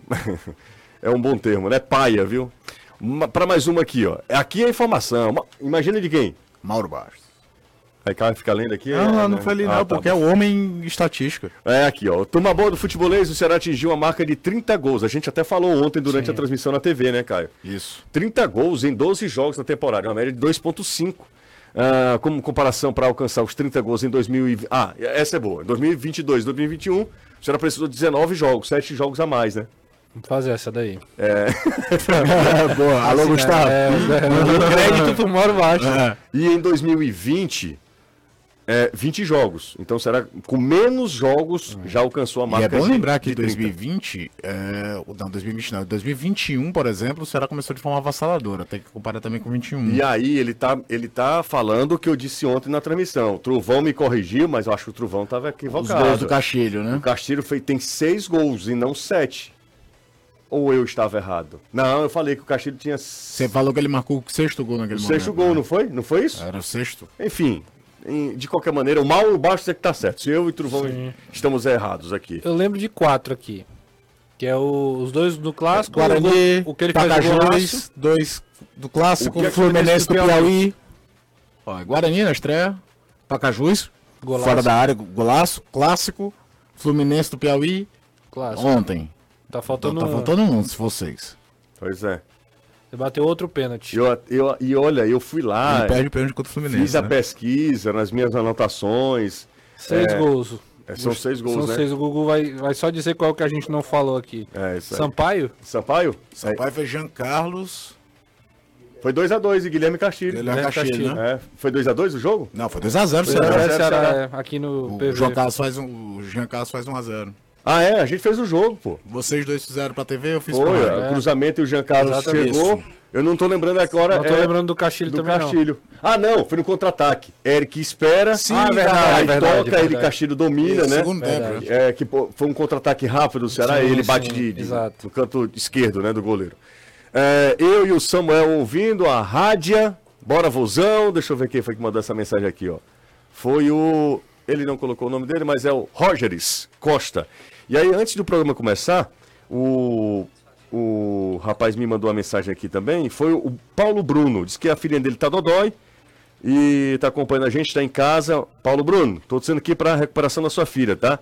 <laughs> é um bom termo, né? Paia, viu? Para mais uma aqui, ó. Aqui é a informação. Ma- Imagina de quem? Mauro Bastos. Aí cara fica lendo aqui. Não, é, não, não né? foi ali Ah, não, tá porque bom. é o homem estatística. É aqui, ó. Turma boa do futebolês, o Ceará atingiu a marca de 30 gols. A gente até falou ontem durante a transmissão na TV, né, Caio? Isso. 30 gols em 12 jogos na temporada, uma média de 2.5. Ah, como comparação para alcançar os 30 gols em 2020. Ah, essa é boa. Em 2022, 2021, o Ceará precisou de 19 jogos, 7 jogos a mais, né? Vamos fazer essa daí. <laughs> Boa. Alô, Gustavo. É, <laughs> é, crédito pro Mauro Baixo. E em 2020, é, 20 jogos. Então será com menos jogos já alcançou a E marca. é bom de- lembrar que de em 30. 2020, é, não, 2020 não, 2021, por exemplo, o Ceará começou de forma avassaladora, tem que comparar também com 21. E aí ele tá, ele tá falando o que eu disse ontem na transmissão. O Trovão me corrigiu, mas eu acho que o Trovão estava Os equivocado. gols do Castilho, O né? Castilho fez, tem seis gols e não sete. Ou eu estava errado? Não, eu falei que o Castilho tinha Você falou que ele marcou o sexto gol naquele o momento. sexto gol, né? não foi? Não foi isso? Era o sexto. Enfim, em- de qualquer maneira, o mal e o baixo é que tá certo. Se eu e o Trovão Sim. estamos errados aqui. Eu lembro de quatro aqui. Que é o- os dois do clássico, Guarani, o, o que ele fez dois do clássico, O é o Fluminense do Fluminense do Piauí. Ó, Guarani na estreia, Pacajus, Golaço. fora da área, golaço, clássico, Fluminense do Piauí, clássico. ontem. Tá faltando tá um. faltando um, se vocês. Pois é. Ele bateu outro pênalti. Eu, eu, e olha, eu fui lá, Ele perde o pênalti contra o Fluminense. fiz a né? pesquisa nas minhas anotações. Seis É. gols. É, são seis gols, São né? seis. O Gugu vai, vai só dizer qual que a gente não falou aqui. É, isso aí. Sampaio? Sampaio? Sampaio foi Jean Carlos. Foi 2x2 e Guilherme Castilho. Guilherme Castilho, Castilho. né? É, foi 2x2 o jogo? Não, foi 2x0 o Foi Ceará. Ceará, Ceará. é, aqui no O PV. João Carlos faz um, o Jean Carlos faz 1x0. Ah, é, a gente fez o jogo, pô. Vocês dois fizeram pra TV, eu fiz Foi, pra rádio. o cruzamento e o Jean Carlos Exatamente. chegou. Eu não tô lembrando agora. Não tô é, lembrando do Castilho do também, não. Castilho. Ah, não, foi no contra-ataque. Eric espera. Sim, ah, verdade, aí verdade, toca, verdade. ele Castilho domina, Isso, né? segundo tempo, né? É, que pô, foi um contra-ataque rápido do Ceará Sim, e ele bate sim, de, de- exato. no canto esquerdo, né, do goleiro. É, eu e o Samuel ouvindo a rádia. Bora, vozão. Deixa eu ver quem foi que mandou essa mensagem aqui, ó. Foi o. Ele não colocou o nome dele, mas é o Rogeres Costa. E aí, antes do programa começar, o, o rapaz me mandou uma mensagem aqui também. Foi o Paulo Bruno. Diz que a filha dele tá dodói e tá acompanhando a gente, tá em casa. Paulo Bruno, tô dizendo aqui para recuperação da sua filha, tá?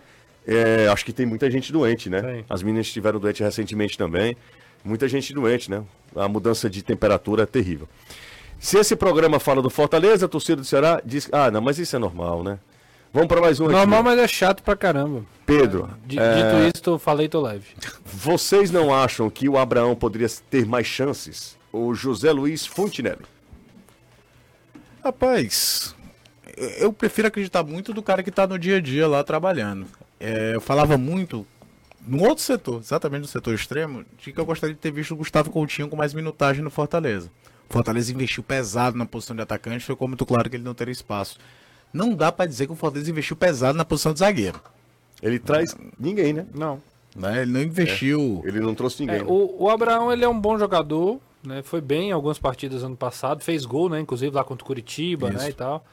É, acho que tem muita gente doente, né? Tem. As meninas estiveram doentes recentemente também. Muita gente doente, né? A mudança de temperatura é terrível. Se esse programa fala do Fortaleza, a torcida do Ceará diz. Ah, não, mas isso é normal, né? Vamos para mais um aqui. Normal, mas é chato pra caramba. Pedro, D- é, Dito isso, tô, falei, tô leve. <laughs> vocês não acham que o Abraão poderia ter mais chances? O José Luiz Fontinelli. Rapaz, eu- eu prefiro acreditar muito do cara que tá no dia a dia lá trabalhando. É, eu falava muito no outro setor, exatamente no setor extremo, de que eu gostaria de ter visto o Gustavo Coutinho com mais minutagem no Fortaleza. O Fortaleza investiu pesado na posição de atacante, ficou muito claro que ele não teria espaço. Não dá pra dizer que o Fortaleza investiu pesado na posição de zagueiro. Ele traz ninguém, né? Não. Né? Ele não investiu. Ele não trouxe ninguém. É, né? o, o Abraão, ele é um bom jogador, né? Foi bem em algumas partidas ano passado, fez gol, né? Inclusive lá contra o Curitiba, né? E tal.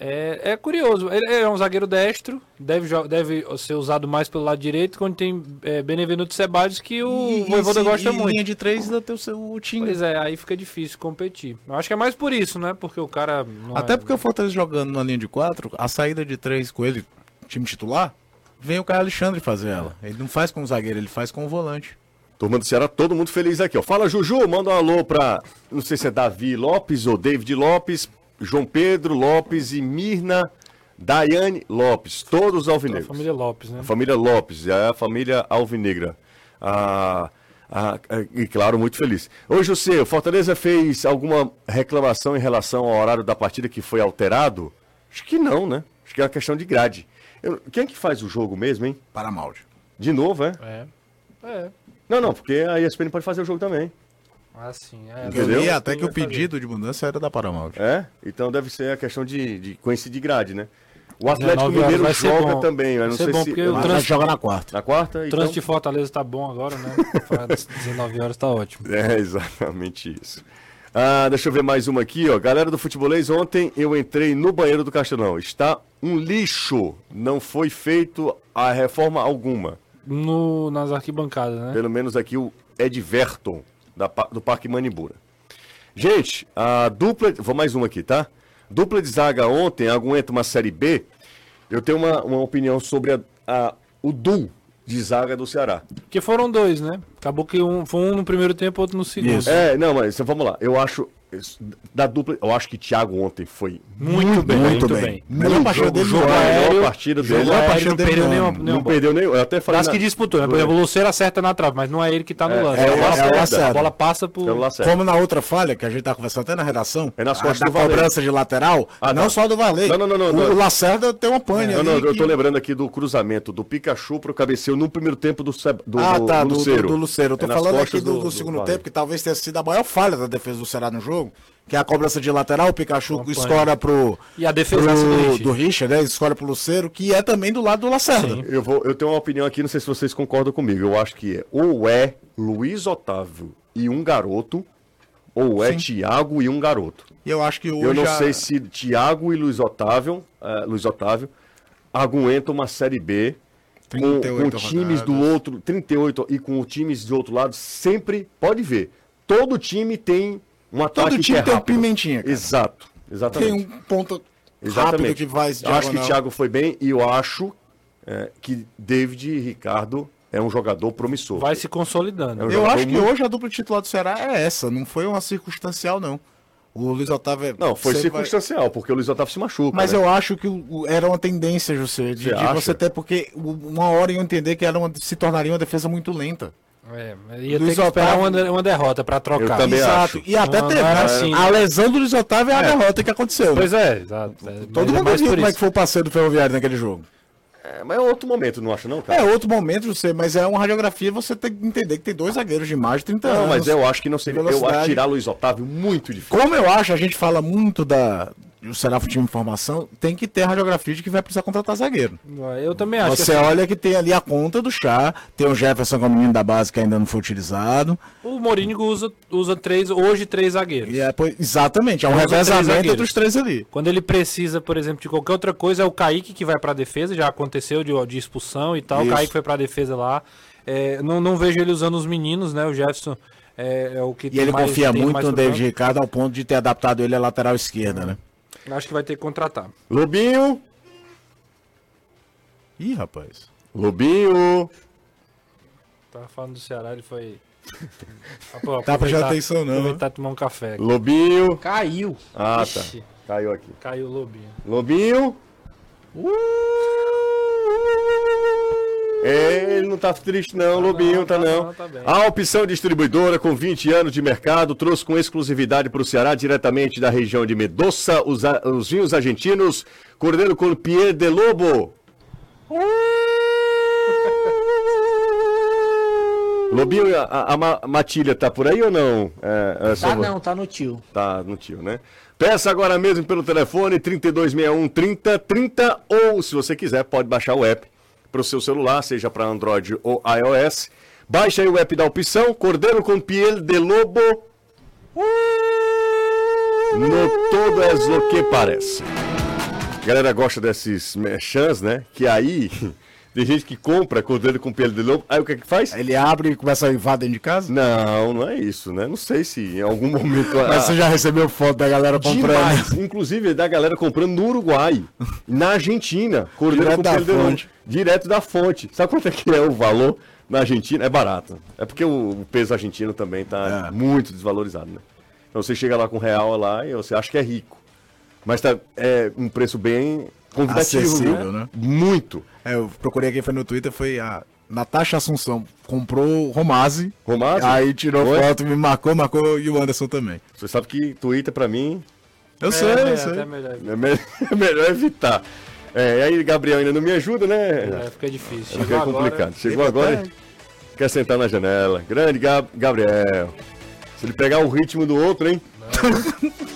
É, é curioso, ele é um zagueiro destro, deve, deve ser usado mais pelo lado direito, quando tem é, Benevenuto e Ceballos, que o Voivoda se- gosta e muito. linha de três ainda tem o seu time. Pois é, aí fica difícil competir. Eu acho que é mais por isso, né? Porque o cara. não Até é- porque o Fortaleza jogando na linha de quatro, a saída de três com ele, time titular, vem o Caio Alexandre fazer ela. Ele não faz com o zagueiro, ele faz com o volante. Turma do Ceará, todo mundo feliz aqui, ó. Fala, Juju, manda um alô pra, não sei se é Davi Lopes ou David Lopes, João Pedro Lopes e Mirna Daiane Lopes, todos A alvinegros. família Lopes, né? A família Lopes, é a família alvinegra. Ah, ah, e claro, muito feliz. Ô, José, o Fortaleza fez alguma reclamação em relação ao horário da partida que foi alterado? Acho que não, né? Acho que é uma questão de grade. Eu- quem é que faz o jogo mesmo, hein? Para Malde. De novo, é? É. É. Não, não, porque a ESPN pode fazer o jogo também. Assim, é. Entendeu? Eu li até que o Vai fazer. pedido de mudança era da Paramount. É? Então deve ser a questão de, de coincidir grade, né? O Atlético 19 horas Mineiro vai ser joga bom. também, Vai não ser sei bom, se. o Mas trans- joga na quarta. Na quarta? O Então... trânsito de Fortaleza tá bom agora, né? Para 19 horas tá ótimo. <laughs> É exatamente isso. Ah, deixa eu ver mais uma aqui, ó. Galera do Futebolês, ontem eu entrei no banheiro do Castelão. Está um lixo. Não foi feito a reforma alguma. No, nas arquibancadas, né? Pelo menos aqui o Edverton, da, do Parque Manibura. Gente, a dupla. Vou mais uma aqui, tá? Dupla de zaga ontem aguenta uma Série B. Eu tenho uma, uma opinião sobre a, a- o duo de zaga do Ceará. Porque foram dois, né? Acabou que um foi um no primeiro tempo, outro no segundo. Isso. É, não, mas vamos lá. Eu acho. Da dupla. Eu acho que Thiago ontem foi Muito, bem, muito, bem. Melhor partida dele jogo, a aéreo, partida dele. Melhor aéreo, partida não dele nenhuma Não bola. perdeu nem. Eu até falei. Das na- que disputou, né? Por exemplo, o Luceiro acerta na trave, mas não é ele que tá no lance. é a, o bola, Lacerda. a Lacerda. bola passa por. Pelo Lacerda. Como na outra falha, que a gente tá conversando até na redação, É nas a costas da do Varley. cobrança de lateral, Ah, não tá. só do Valei. Não, não, não, não, o, não. o Lacerda tem uma pane Não, ali. não, eu tô lembrando aqui do cruzamento do Pikachu pro cabeceio no primeiro tempo do, do, Ah, tá, do, do, Luceiro. do Luceiro. Eu tô É nas falando costas aqui do, do segundo tempo, que talvez tenha sido a maior falha da defesa do Ceará no jogo, que é a cobrança de lateral, o Pikachu Acompanha. escora pro, E a defesaça do pro, Richard. do Richard, né? Escora pro Luceiro, que é também do lado do Lacerda. Sim. Eu, vou, eu tenho uma opinião aqui, não sei se vocês concordam comigo. Eu acho que é ou é Luiz Otávio e um garoto, ou é Thiago e um garoto. Eu acho que hoje Eu não sei se Thiago e Luiz Otávio, eh, Luiz Otávio aguentam uma Série B com, 38 com times do rodadas. outro, 38 e com times do outro lado, sempre pode ver. Todo time tem um ataque Todo que time é tem um rápido. pimentinha. cara. Exato, Tem exatamente. um ponto rápido Exatamente. que vai Eu acho que o. Thiago foi bem e eu acho eh, que David e Ricardo é um jogador promissor. Vai se consolidando. É um Eu acho que muito- hoje a dupla titular do Ceará é essa, não foi uma circunstancial, não. O Luiz Otávio. é- Não, foi sempre vai- circunstancial, porque o Luiz Otávio se machuca. Mas né? eu acho que era uma tendência, José, de, Você de você ter, porque uma hora eu entender que era uma, se tornaria uma defesa muito lenta. É, ia Luiz ter que esperar Otávio- uma, uma derrota pra trocar. Eu também acho. E até Não, teve. não assim, a lesão do Luiz Otávio é a derrota que aconteceu. né? Pois é, exato. É, Todo mas é mundo mais viu por como é que foi o passeio do Ferroviário naquele jogo. É, mas é outro momento, não acha não, cara? É outro momento, você, mas é uma radiografia, você tem que entender que tem dois zagueiros de mais de 30 Não, anos. mas eu acho que não seria. Eu velocidade. acho tirar Luiz Otávio muito difícil. Como eu acho, a gente fala muito da do Ceará Futebol Informação, tem que ter a radiografia de que vai precisar contratar zagueiro. Eu também acho. Você que, assim, olha que tem ali a conta do chá, tem o Jefferson como menino da base que ainda não foi utilizado. O Morínigo usa, usa três, hoje três zagueiros. É, pois- exatamente, é um revezamento zagueiros. entre os três ali. Quando ele precisa, por exemplo, de qualquer outra coisa, é o Kaique que vai pra defesa, já aconteceu de, de expulsão e tal. Isso. O Kaique foi pra defesa lá. É, não, não vejo ele usando os meninos, né? O Jefferson é, é o que E ele mais- confia muito no David. Ricardo ao ponto de ter adaptado ele à lateral esquerda, né? Acho que vai ter que contratar. Lobinho. Ih, rapaz. Lobinho. Tava falando do Ceará, ele foi. <laughs> Ah, pô, Tá atenção, não, Aproveitar e tomar um café. aqui. Lobinho. Caiu. Ah, tá. Ixi, Caiu aqui. Caiu o lobinho. Lobinho. É, ele não tá triste não, Lobinho, tá tá não. não, tá. A opção distribuidora com 20 anos de mercado trouxe com exclusividade para o Ceará, diretamente da região de Medoça, os, a- os vinhos argentinos, Cordeiro com Pierre de Lobo. <laughs> Lobinho, a, a- a Ma- Matilha tá por aí ou não? É, é só Tá não, tá no tio. Tá no tio, né? Peça agora mesmo pelo telefone 3261 30 30 ou, se você quiser, pode baixar o app para o seu celular, seja para Android ou iOS. Baixa aí o app da opção Cordeiro com Piel de Lobo. No todo é o que parece. A galera gosta desses merchans, né? Que aí tem gente que compra Cordeiro com Piel de Lobo. Aí o que é que faz? Ele abre e começa a invadir dentro de casa? Não, não é isso, né? Não sei se em algum momento. Mas você já recebeu foto da galera comprando? Demais. Inclusive da galera comprando no Uruguai, na Argentina, cordeiro com pelo de fonte. Direto da fonte. Sabe quanto é que é o valor na Argentina? É barato. É porque o, peso argentino também tá É. muito desvalorizado, né? Então você chega lá com real lá e você acha que é rico. Mas tá, é um preço bem convidativo, Acessível, viu? né? Muito. É, eu procurei aqui, foi no Twitter, foi a Natasha Assunção. Comprou o Romase. Romase? Aí tirou Foi? foto, me marcou, marcou e o Anderson também. Você sabe que Twitter pra mim Eu É, sei, é, eu sei. até melhor. é, me- <laughs> é melhor evitar. É, e aí Gabriel ainda não me ajuda, né? É, fica difícil. É Chegou agora, complicado. Chegou agora e quer sentar na janela. Grande Gab- Gabriel. Se ele pegar o ritmo do outro, hein?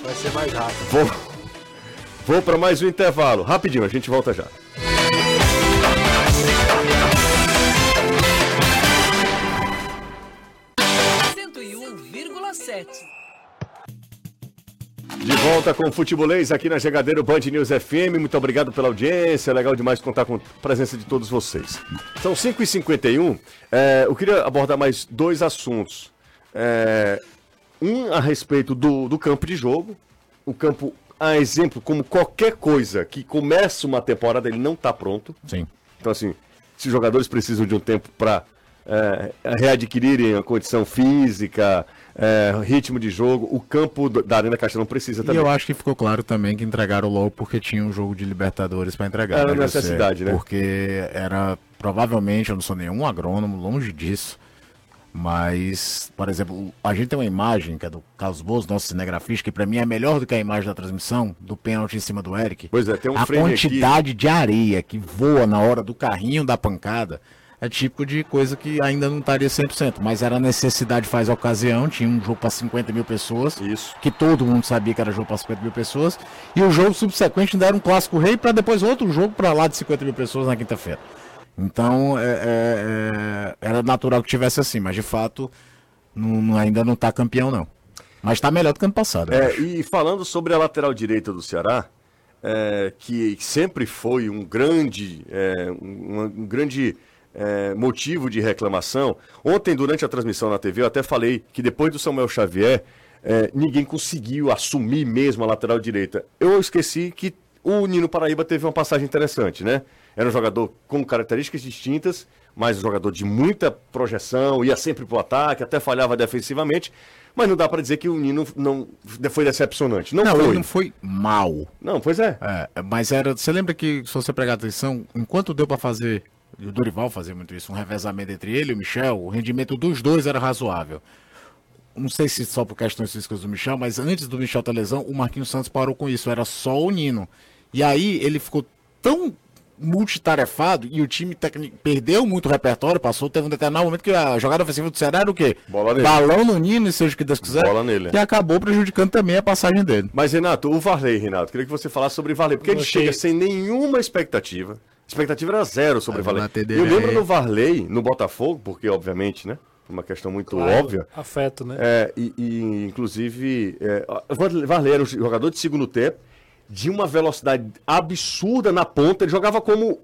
vai ser mais rápido. Vou, vou para mais um intervalo. Rapidinho, a gente volta já. De volta com o Futebolês aqui na Jogadeiro Band News FM. Muito obrigado pela audiência. Legal demais contar com a presença de todos vocês. São 5h51. É, eu queria abordar mais dois assuntos. É, um a respeito do, do campo de jogo. O campo, a exemplo, como qualquer coisa que começa uma temporada, ele não está pronto. Sim. Então, assim, se os jogadores precisam de um tempo para readquirirem a condição física, é, ritmo de jogo, o campo da Arena Castelão precisa E também. eu acho que ficou claro também que entregaram logo porque tinha um jogo de Libertadores pra entregar. Era né, necessidade, né? Porque era, provavelmente, eu não sou nenhum agrônomo, longe disso. Mas, por exemplo, a gente tem uma imagem que é do Carlos Bozo, nosso cinegrafista, que pra mim é melhor do que a imagem da transmissão, do pênalti em cima do Eric. Pois é, tem um a frame aqui. quantidade de areia que voa na hora do carrinho da pancada é típico de coisa que ainda não estaria 100%, mas era necessidade faz a ocasião, tinha um jogo para 50 mil pessoas, Isso. que todo mundo sabia que era jogo para 50 mil pessoas, e o jogo subsequente ainda era um clássico rei para depois outro jogo para lá de 50 mil pessoas na quinta-feira. Então é- é- é- era natural que tivesse assim, mas de fato não- ainda não está campeão não. Mas está melhor do que ano passado. É, e falando sobre a lateral direita do Ceará, é, que sempre foi um grande, é, um, um grande é, motivo de reclamação. Ontem, durante a transmissão na TV, eu até falei que depois do Samuel Xavier, é, ninguém conseguiu assumir mesmo a lateral direita. Eu esqueci que o Nino Paraíba teve uma passagem interessante, né? Era um jogador com características distintas, mas um jogador de muita projeção, ia sempre pro ataque, até falhava defensivamente. Mas não dá para dizer que o Nino não foi decepcionante. Não, Não, foi. ele não foi mal. Não, pois é. É, mas era. Você lembra que, se você pegar atenção, enquanto deu pra fazer. E o Dorival fazia muito isso, um revezamento entre ele e o Michel, o rendimento dos dois era razoável. Não sei se só por questões físicas do Michel, mas antes do Michel ter lesão, o Marquinhos Santos parou com isso, era só o Nino. E aí ele ficou tão multitarefado e o time técnico perdeu muito repertório, passou, teve um determinado momento que a jogada ofensiva do Ceará era o quê? Bola nele. Balão no Nino, e seja o que Deus quiser. Bola nele. E acabou prejudicando também a passagem dele. Mas, Renato, o Varley, Renato, queria que você falasse sobre o Varley, porque ele achei- chega sem nenhuma expectativa. A expectativa era zero sobre o Varley. Eu lembro do Varley no Botafogo, porque, obviamente, né? Uma questão muito óbvia. Afeto, né? É, e, e, inclusive, é, o Varley- era um jogador de segundo tempo, de uma velocidade absurda na ponta. Ele jogava como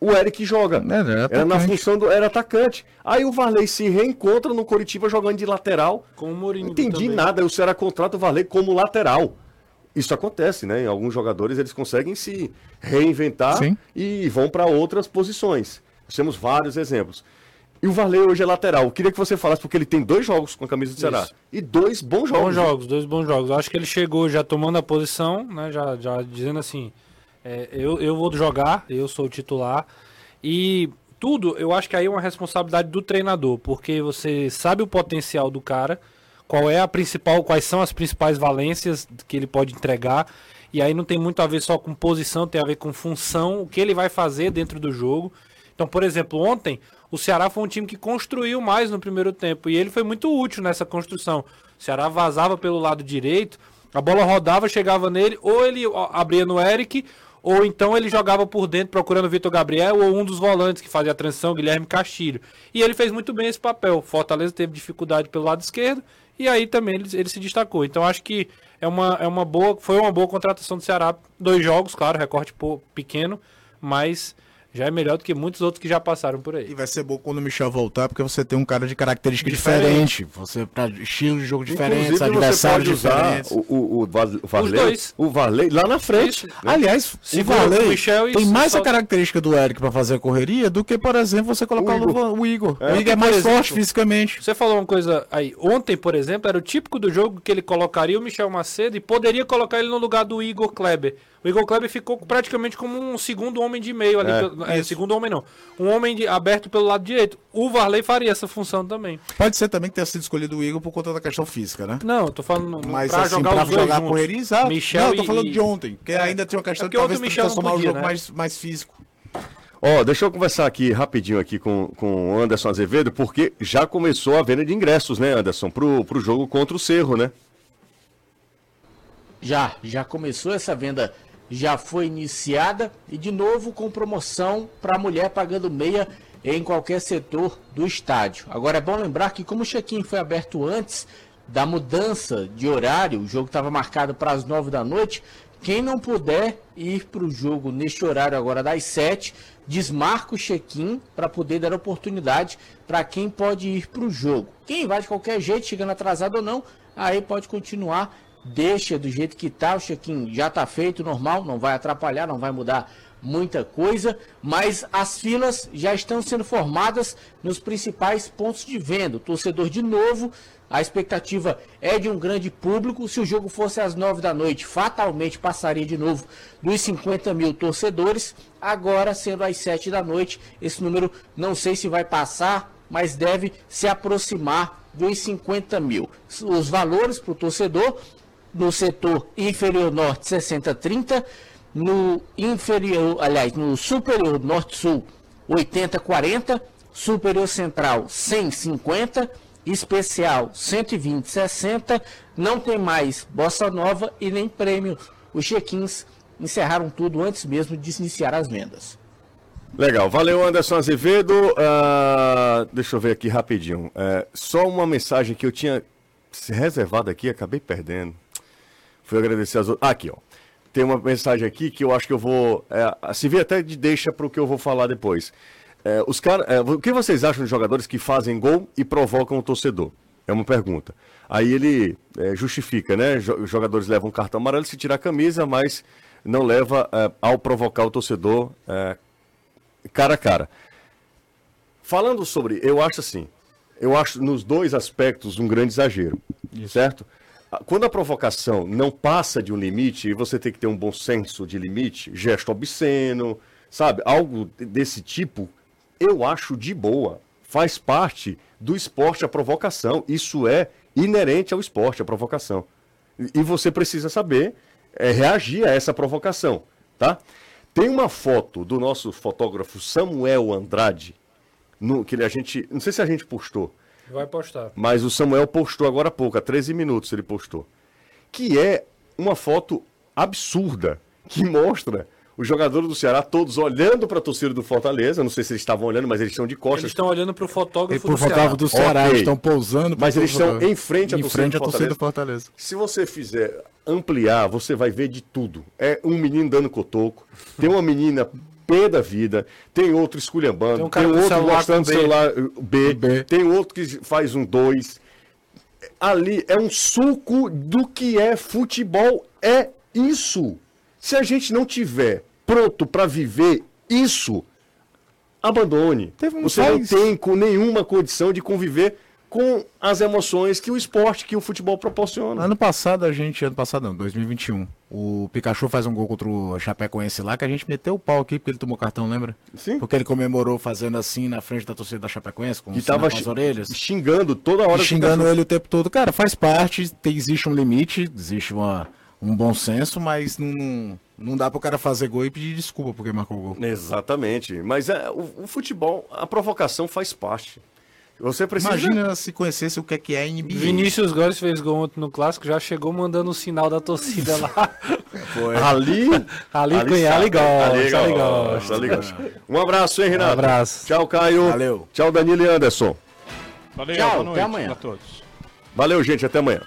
o Eric joga. Era Era na atacante. função do. Era atacante. Aí o Varley se reencontra no Coritiba jogando de lateral. Com o Mourinho Não entendi também. nada. O Ceará contrata o Varley como lateral. Isso acontece, né? Em alguns jogadores eles conseguem se reinventar Sim. e vão para outras posições. Nós temos vários exemplos. E o Varley hoje é lateral. Eu queria que você falasse, porque ele tem dois jogos com a camisa do Ceará. Isso. E dois bons jogos. Bons jogos, dois bons jogos. Eu acho que ele chegou já tomando a posição, né? Já, já dizendo assim, É, eu, eu vou jogar, eu sou o titular. E tudo, eu acho que aí é uma responsabilidade do treinador, porque você sabe o potencial do cara, qual é a principal, quais são as principais valências que ele pode entregar. E aí não tem muito a ver só com posição, tem a ver com função, o que ele vai fazer dentro do jogo. Então, por exemplo, ontem o Ceará foi um time que construiu mais no primeiro tempo e ele foi muito útil nessa construção. O Ceará vazava pelo lado direito, a bola rodava, chegava nele, ou ele abria no Eric, ou então ele jogava por dentro procurando o Vitor Gabriel ou um dos volantes que fazia a transição, Guilherme Castilho. E ele fez muito bem esse papel. Fortaleza teve dificuldade pelo lado esquerdo e aí também ele, ele se destacou. Então acho que é uma, é uma boa, foi uma boa contratação do Ceará. Dois jogos, claro, recorte pequeno, mas já é melhor do que muitos outros que já passaram por aí. E vai ser bom quando o Michel voltar, porque você tem um cara de característica diferente. diferente. Você para estilo de jogo diferente, adversários diferentes. O, o, o, Varley, o Varley lá na frente. Isso. Aliás, o Varley tem mais a característica do Eric para fazer a correria do que, por exemplo, você colocar o Igor. O Igor, é. o Igor é mais exemplo, forte fisicamente. Você falou uma coisa aí. Ontem, por exemplo, era o típico do jogo que ele colocaria o Michel Macedo e poderia colocar ele no lugar do Igor Kleber. O Igor Kleber ficou praticamente como um segundo homem de meio ali. É, é segundo homem não. Um homem de, aberto pelo lado direito. O Varley faria essa função também. Pode ser também que tenha sido escolhido o Igor por conta da questão física, né? Não, tô falando Mas, pra assim, jogar pra os dois jogar correria, exato. Michel não, eu tô falando e... de ontem, que é, ainda tinha uma questão é de talvez transformar o jogo né? mais, mais físico. Ó, oh, deixa eu conversar aqui rapidinho aqui com, com o Anderson Azevedo, porque já começou a venda de ingressos, né, Anderson, pro, pro jogo contra o Cerro, né? Já, já começou essa venda já foi iniciada e de novo com promoção para a mulher pagando meia em qualquer setor do estádio. Agora é bom lembrar que como o check-in foi aberto antes da mudança de horário, o jogo estava marcado para as nove da noite, quem não puder ir para o jogo neste horário agora das sete, desmarca o check-in para poder dar oportunidade para quem pode ir para o jogo. Quem vai de qualquer jeito, chegando atrasado ou não, aí pode continuar deixa do jeito que tá, o check-in já tá feito, normal, não vai atrapalhar, não vai mudar muita coisa, mas as filas já estão sendo formadas nos principais pontos de venda. O torcedor de novo, a expectativa é de um grande público. Se o jogo fosse às 9 da noite, fatalmente passaria de novo dos 50 mil torcedores. Agora, sendo às 7 da noite, esse número não sei se vai passar, mas deve se aproximar dos 50 mil. Os valores para o torcedor no setor inferior norte 60-30, no inferior, aliás, no superior norte-sul 80-40, superior central 150, especial 120-60, não tem mais bossa nova e nem prêmio. Os check-ins encerraram tudo antes mesmo de iniciar as vendas. Legal, valeu Anderson Azevedo. Uh, deixa eu ver aqui rapidinho. Uh, só uma mensagem que eu tinha reservado aqui, acabei perdendo. Fui agradecer as outras. Ah, aqui, ó. Tem uma mensagem aqui que eu acho que eu vou. É, se vê até de deixa para o que eu vou falar depois. É, os cara, é, o que vocês acham de jogadores que fazem gol e provocam o torcedor? É uma pergunta. Aí ele é, justifica, né? Os jogadores levam cartão amarelo se tirar a camisa, mas não leva é, ao provocar o torcedor é, cara a cara. Falando sobre, eu acho assim, eu acho nos dois aspectos um grande exagero, Isso. certo? Quando a provocação não passa de um limite, e você tem que ter um bom senso de limite, gesto obsceno, sabe? Algo desse tipo, eu acho de boa. Faz parte do esporte a provocação. Isso é inerente ao esporte, a provocação. E você precisa saber é, reagir a essa provocação, tá? Tem uma foto do nosso fotógrafo Samuel Andrade, no, que a gente, não sei se a gente postou, Vai postar. Mas o Samuel postou agora há pouco, há 13 minutos ele postou. Que é uma foto absurda que mostra os jogadores do Ceará todos olhando para a torcida do Fortaleza. Não sei se eles estavam olhando, mas eles estão de costas. Eles estão olhando para o fotógrafo, do, fotógrafo do Ceará. Okay. Eles estão pousando. Mas eles estão em frente à torcida, frente do, Fortaleza. do Fortaleza. Se você fizer ampliar, você vai ver de tudo. É um menino dando cotoco, tem uma menina pé da vida, tem outro esculhambando, tem, um tem outro mostrando B. celular B, B, tem outro que faz um 2. Ali é um suco do que é futebol, é isso. Se a gente não tiver pronto para viver isso, abandone. Um Você não tem com nenhuma condição de conviver com as emoções que o esporte, que o futebol proporciona. Ano passado a gente, ano passado não, 2021, o Pikachu faz um gol contra o Chapecoense lá que a gente meteu o pau aqui porque ele tomou cartão, lembra? Sim. Porque ele comemorou fazendo assim na frente da torcida da Chapecoense, com, o sinal tava com as orelhas. xingando toda hora. E xingando ele o tempo todo. Cara, faz parte, tem- existe um limite, existe uma, um bom senso, mas não, não, dá pro cara fazer gol e pedir desculpa porque marcou o gol. Exatamente. Mas é, o, o futebol, a provocação faz parte. Você precisa. Imagina se conhecesse o que é que é NBA. Vinícius Góes fez gol ontem no clássico, já chegou mandando o sinal da torcida lá. <laughs> Ali. Ali, Ali ali, ali gosta, Ali ali gosta, ali gosta. Um abraço, hein, Renato? Um abraço. Tchau, Caio. Valeu. Tchau, Danilo e Anderson. Valeu, Tchau, boa até noite amanhã. pra todos. Valeu, gente. Até amanhã.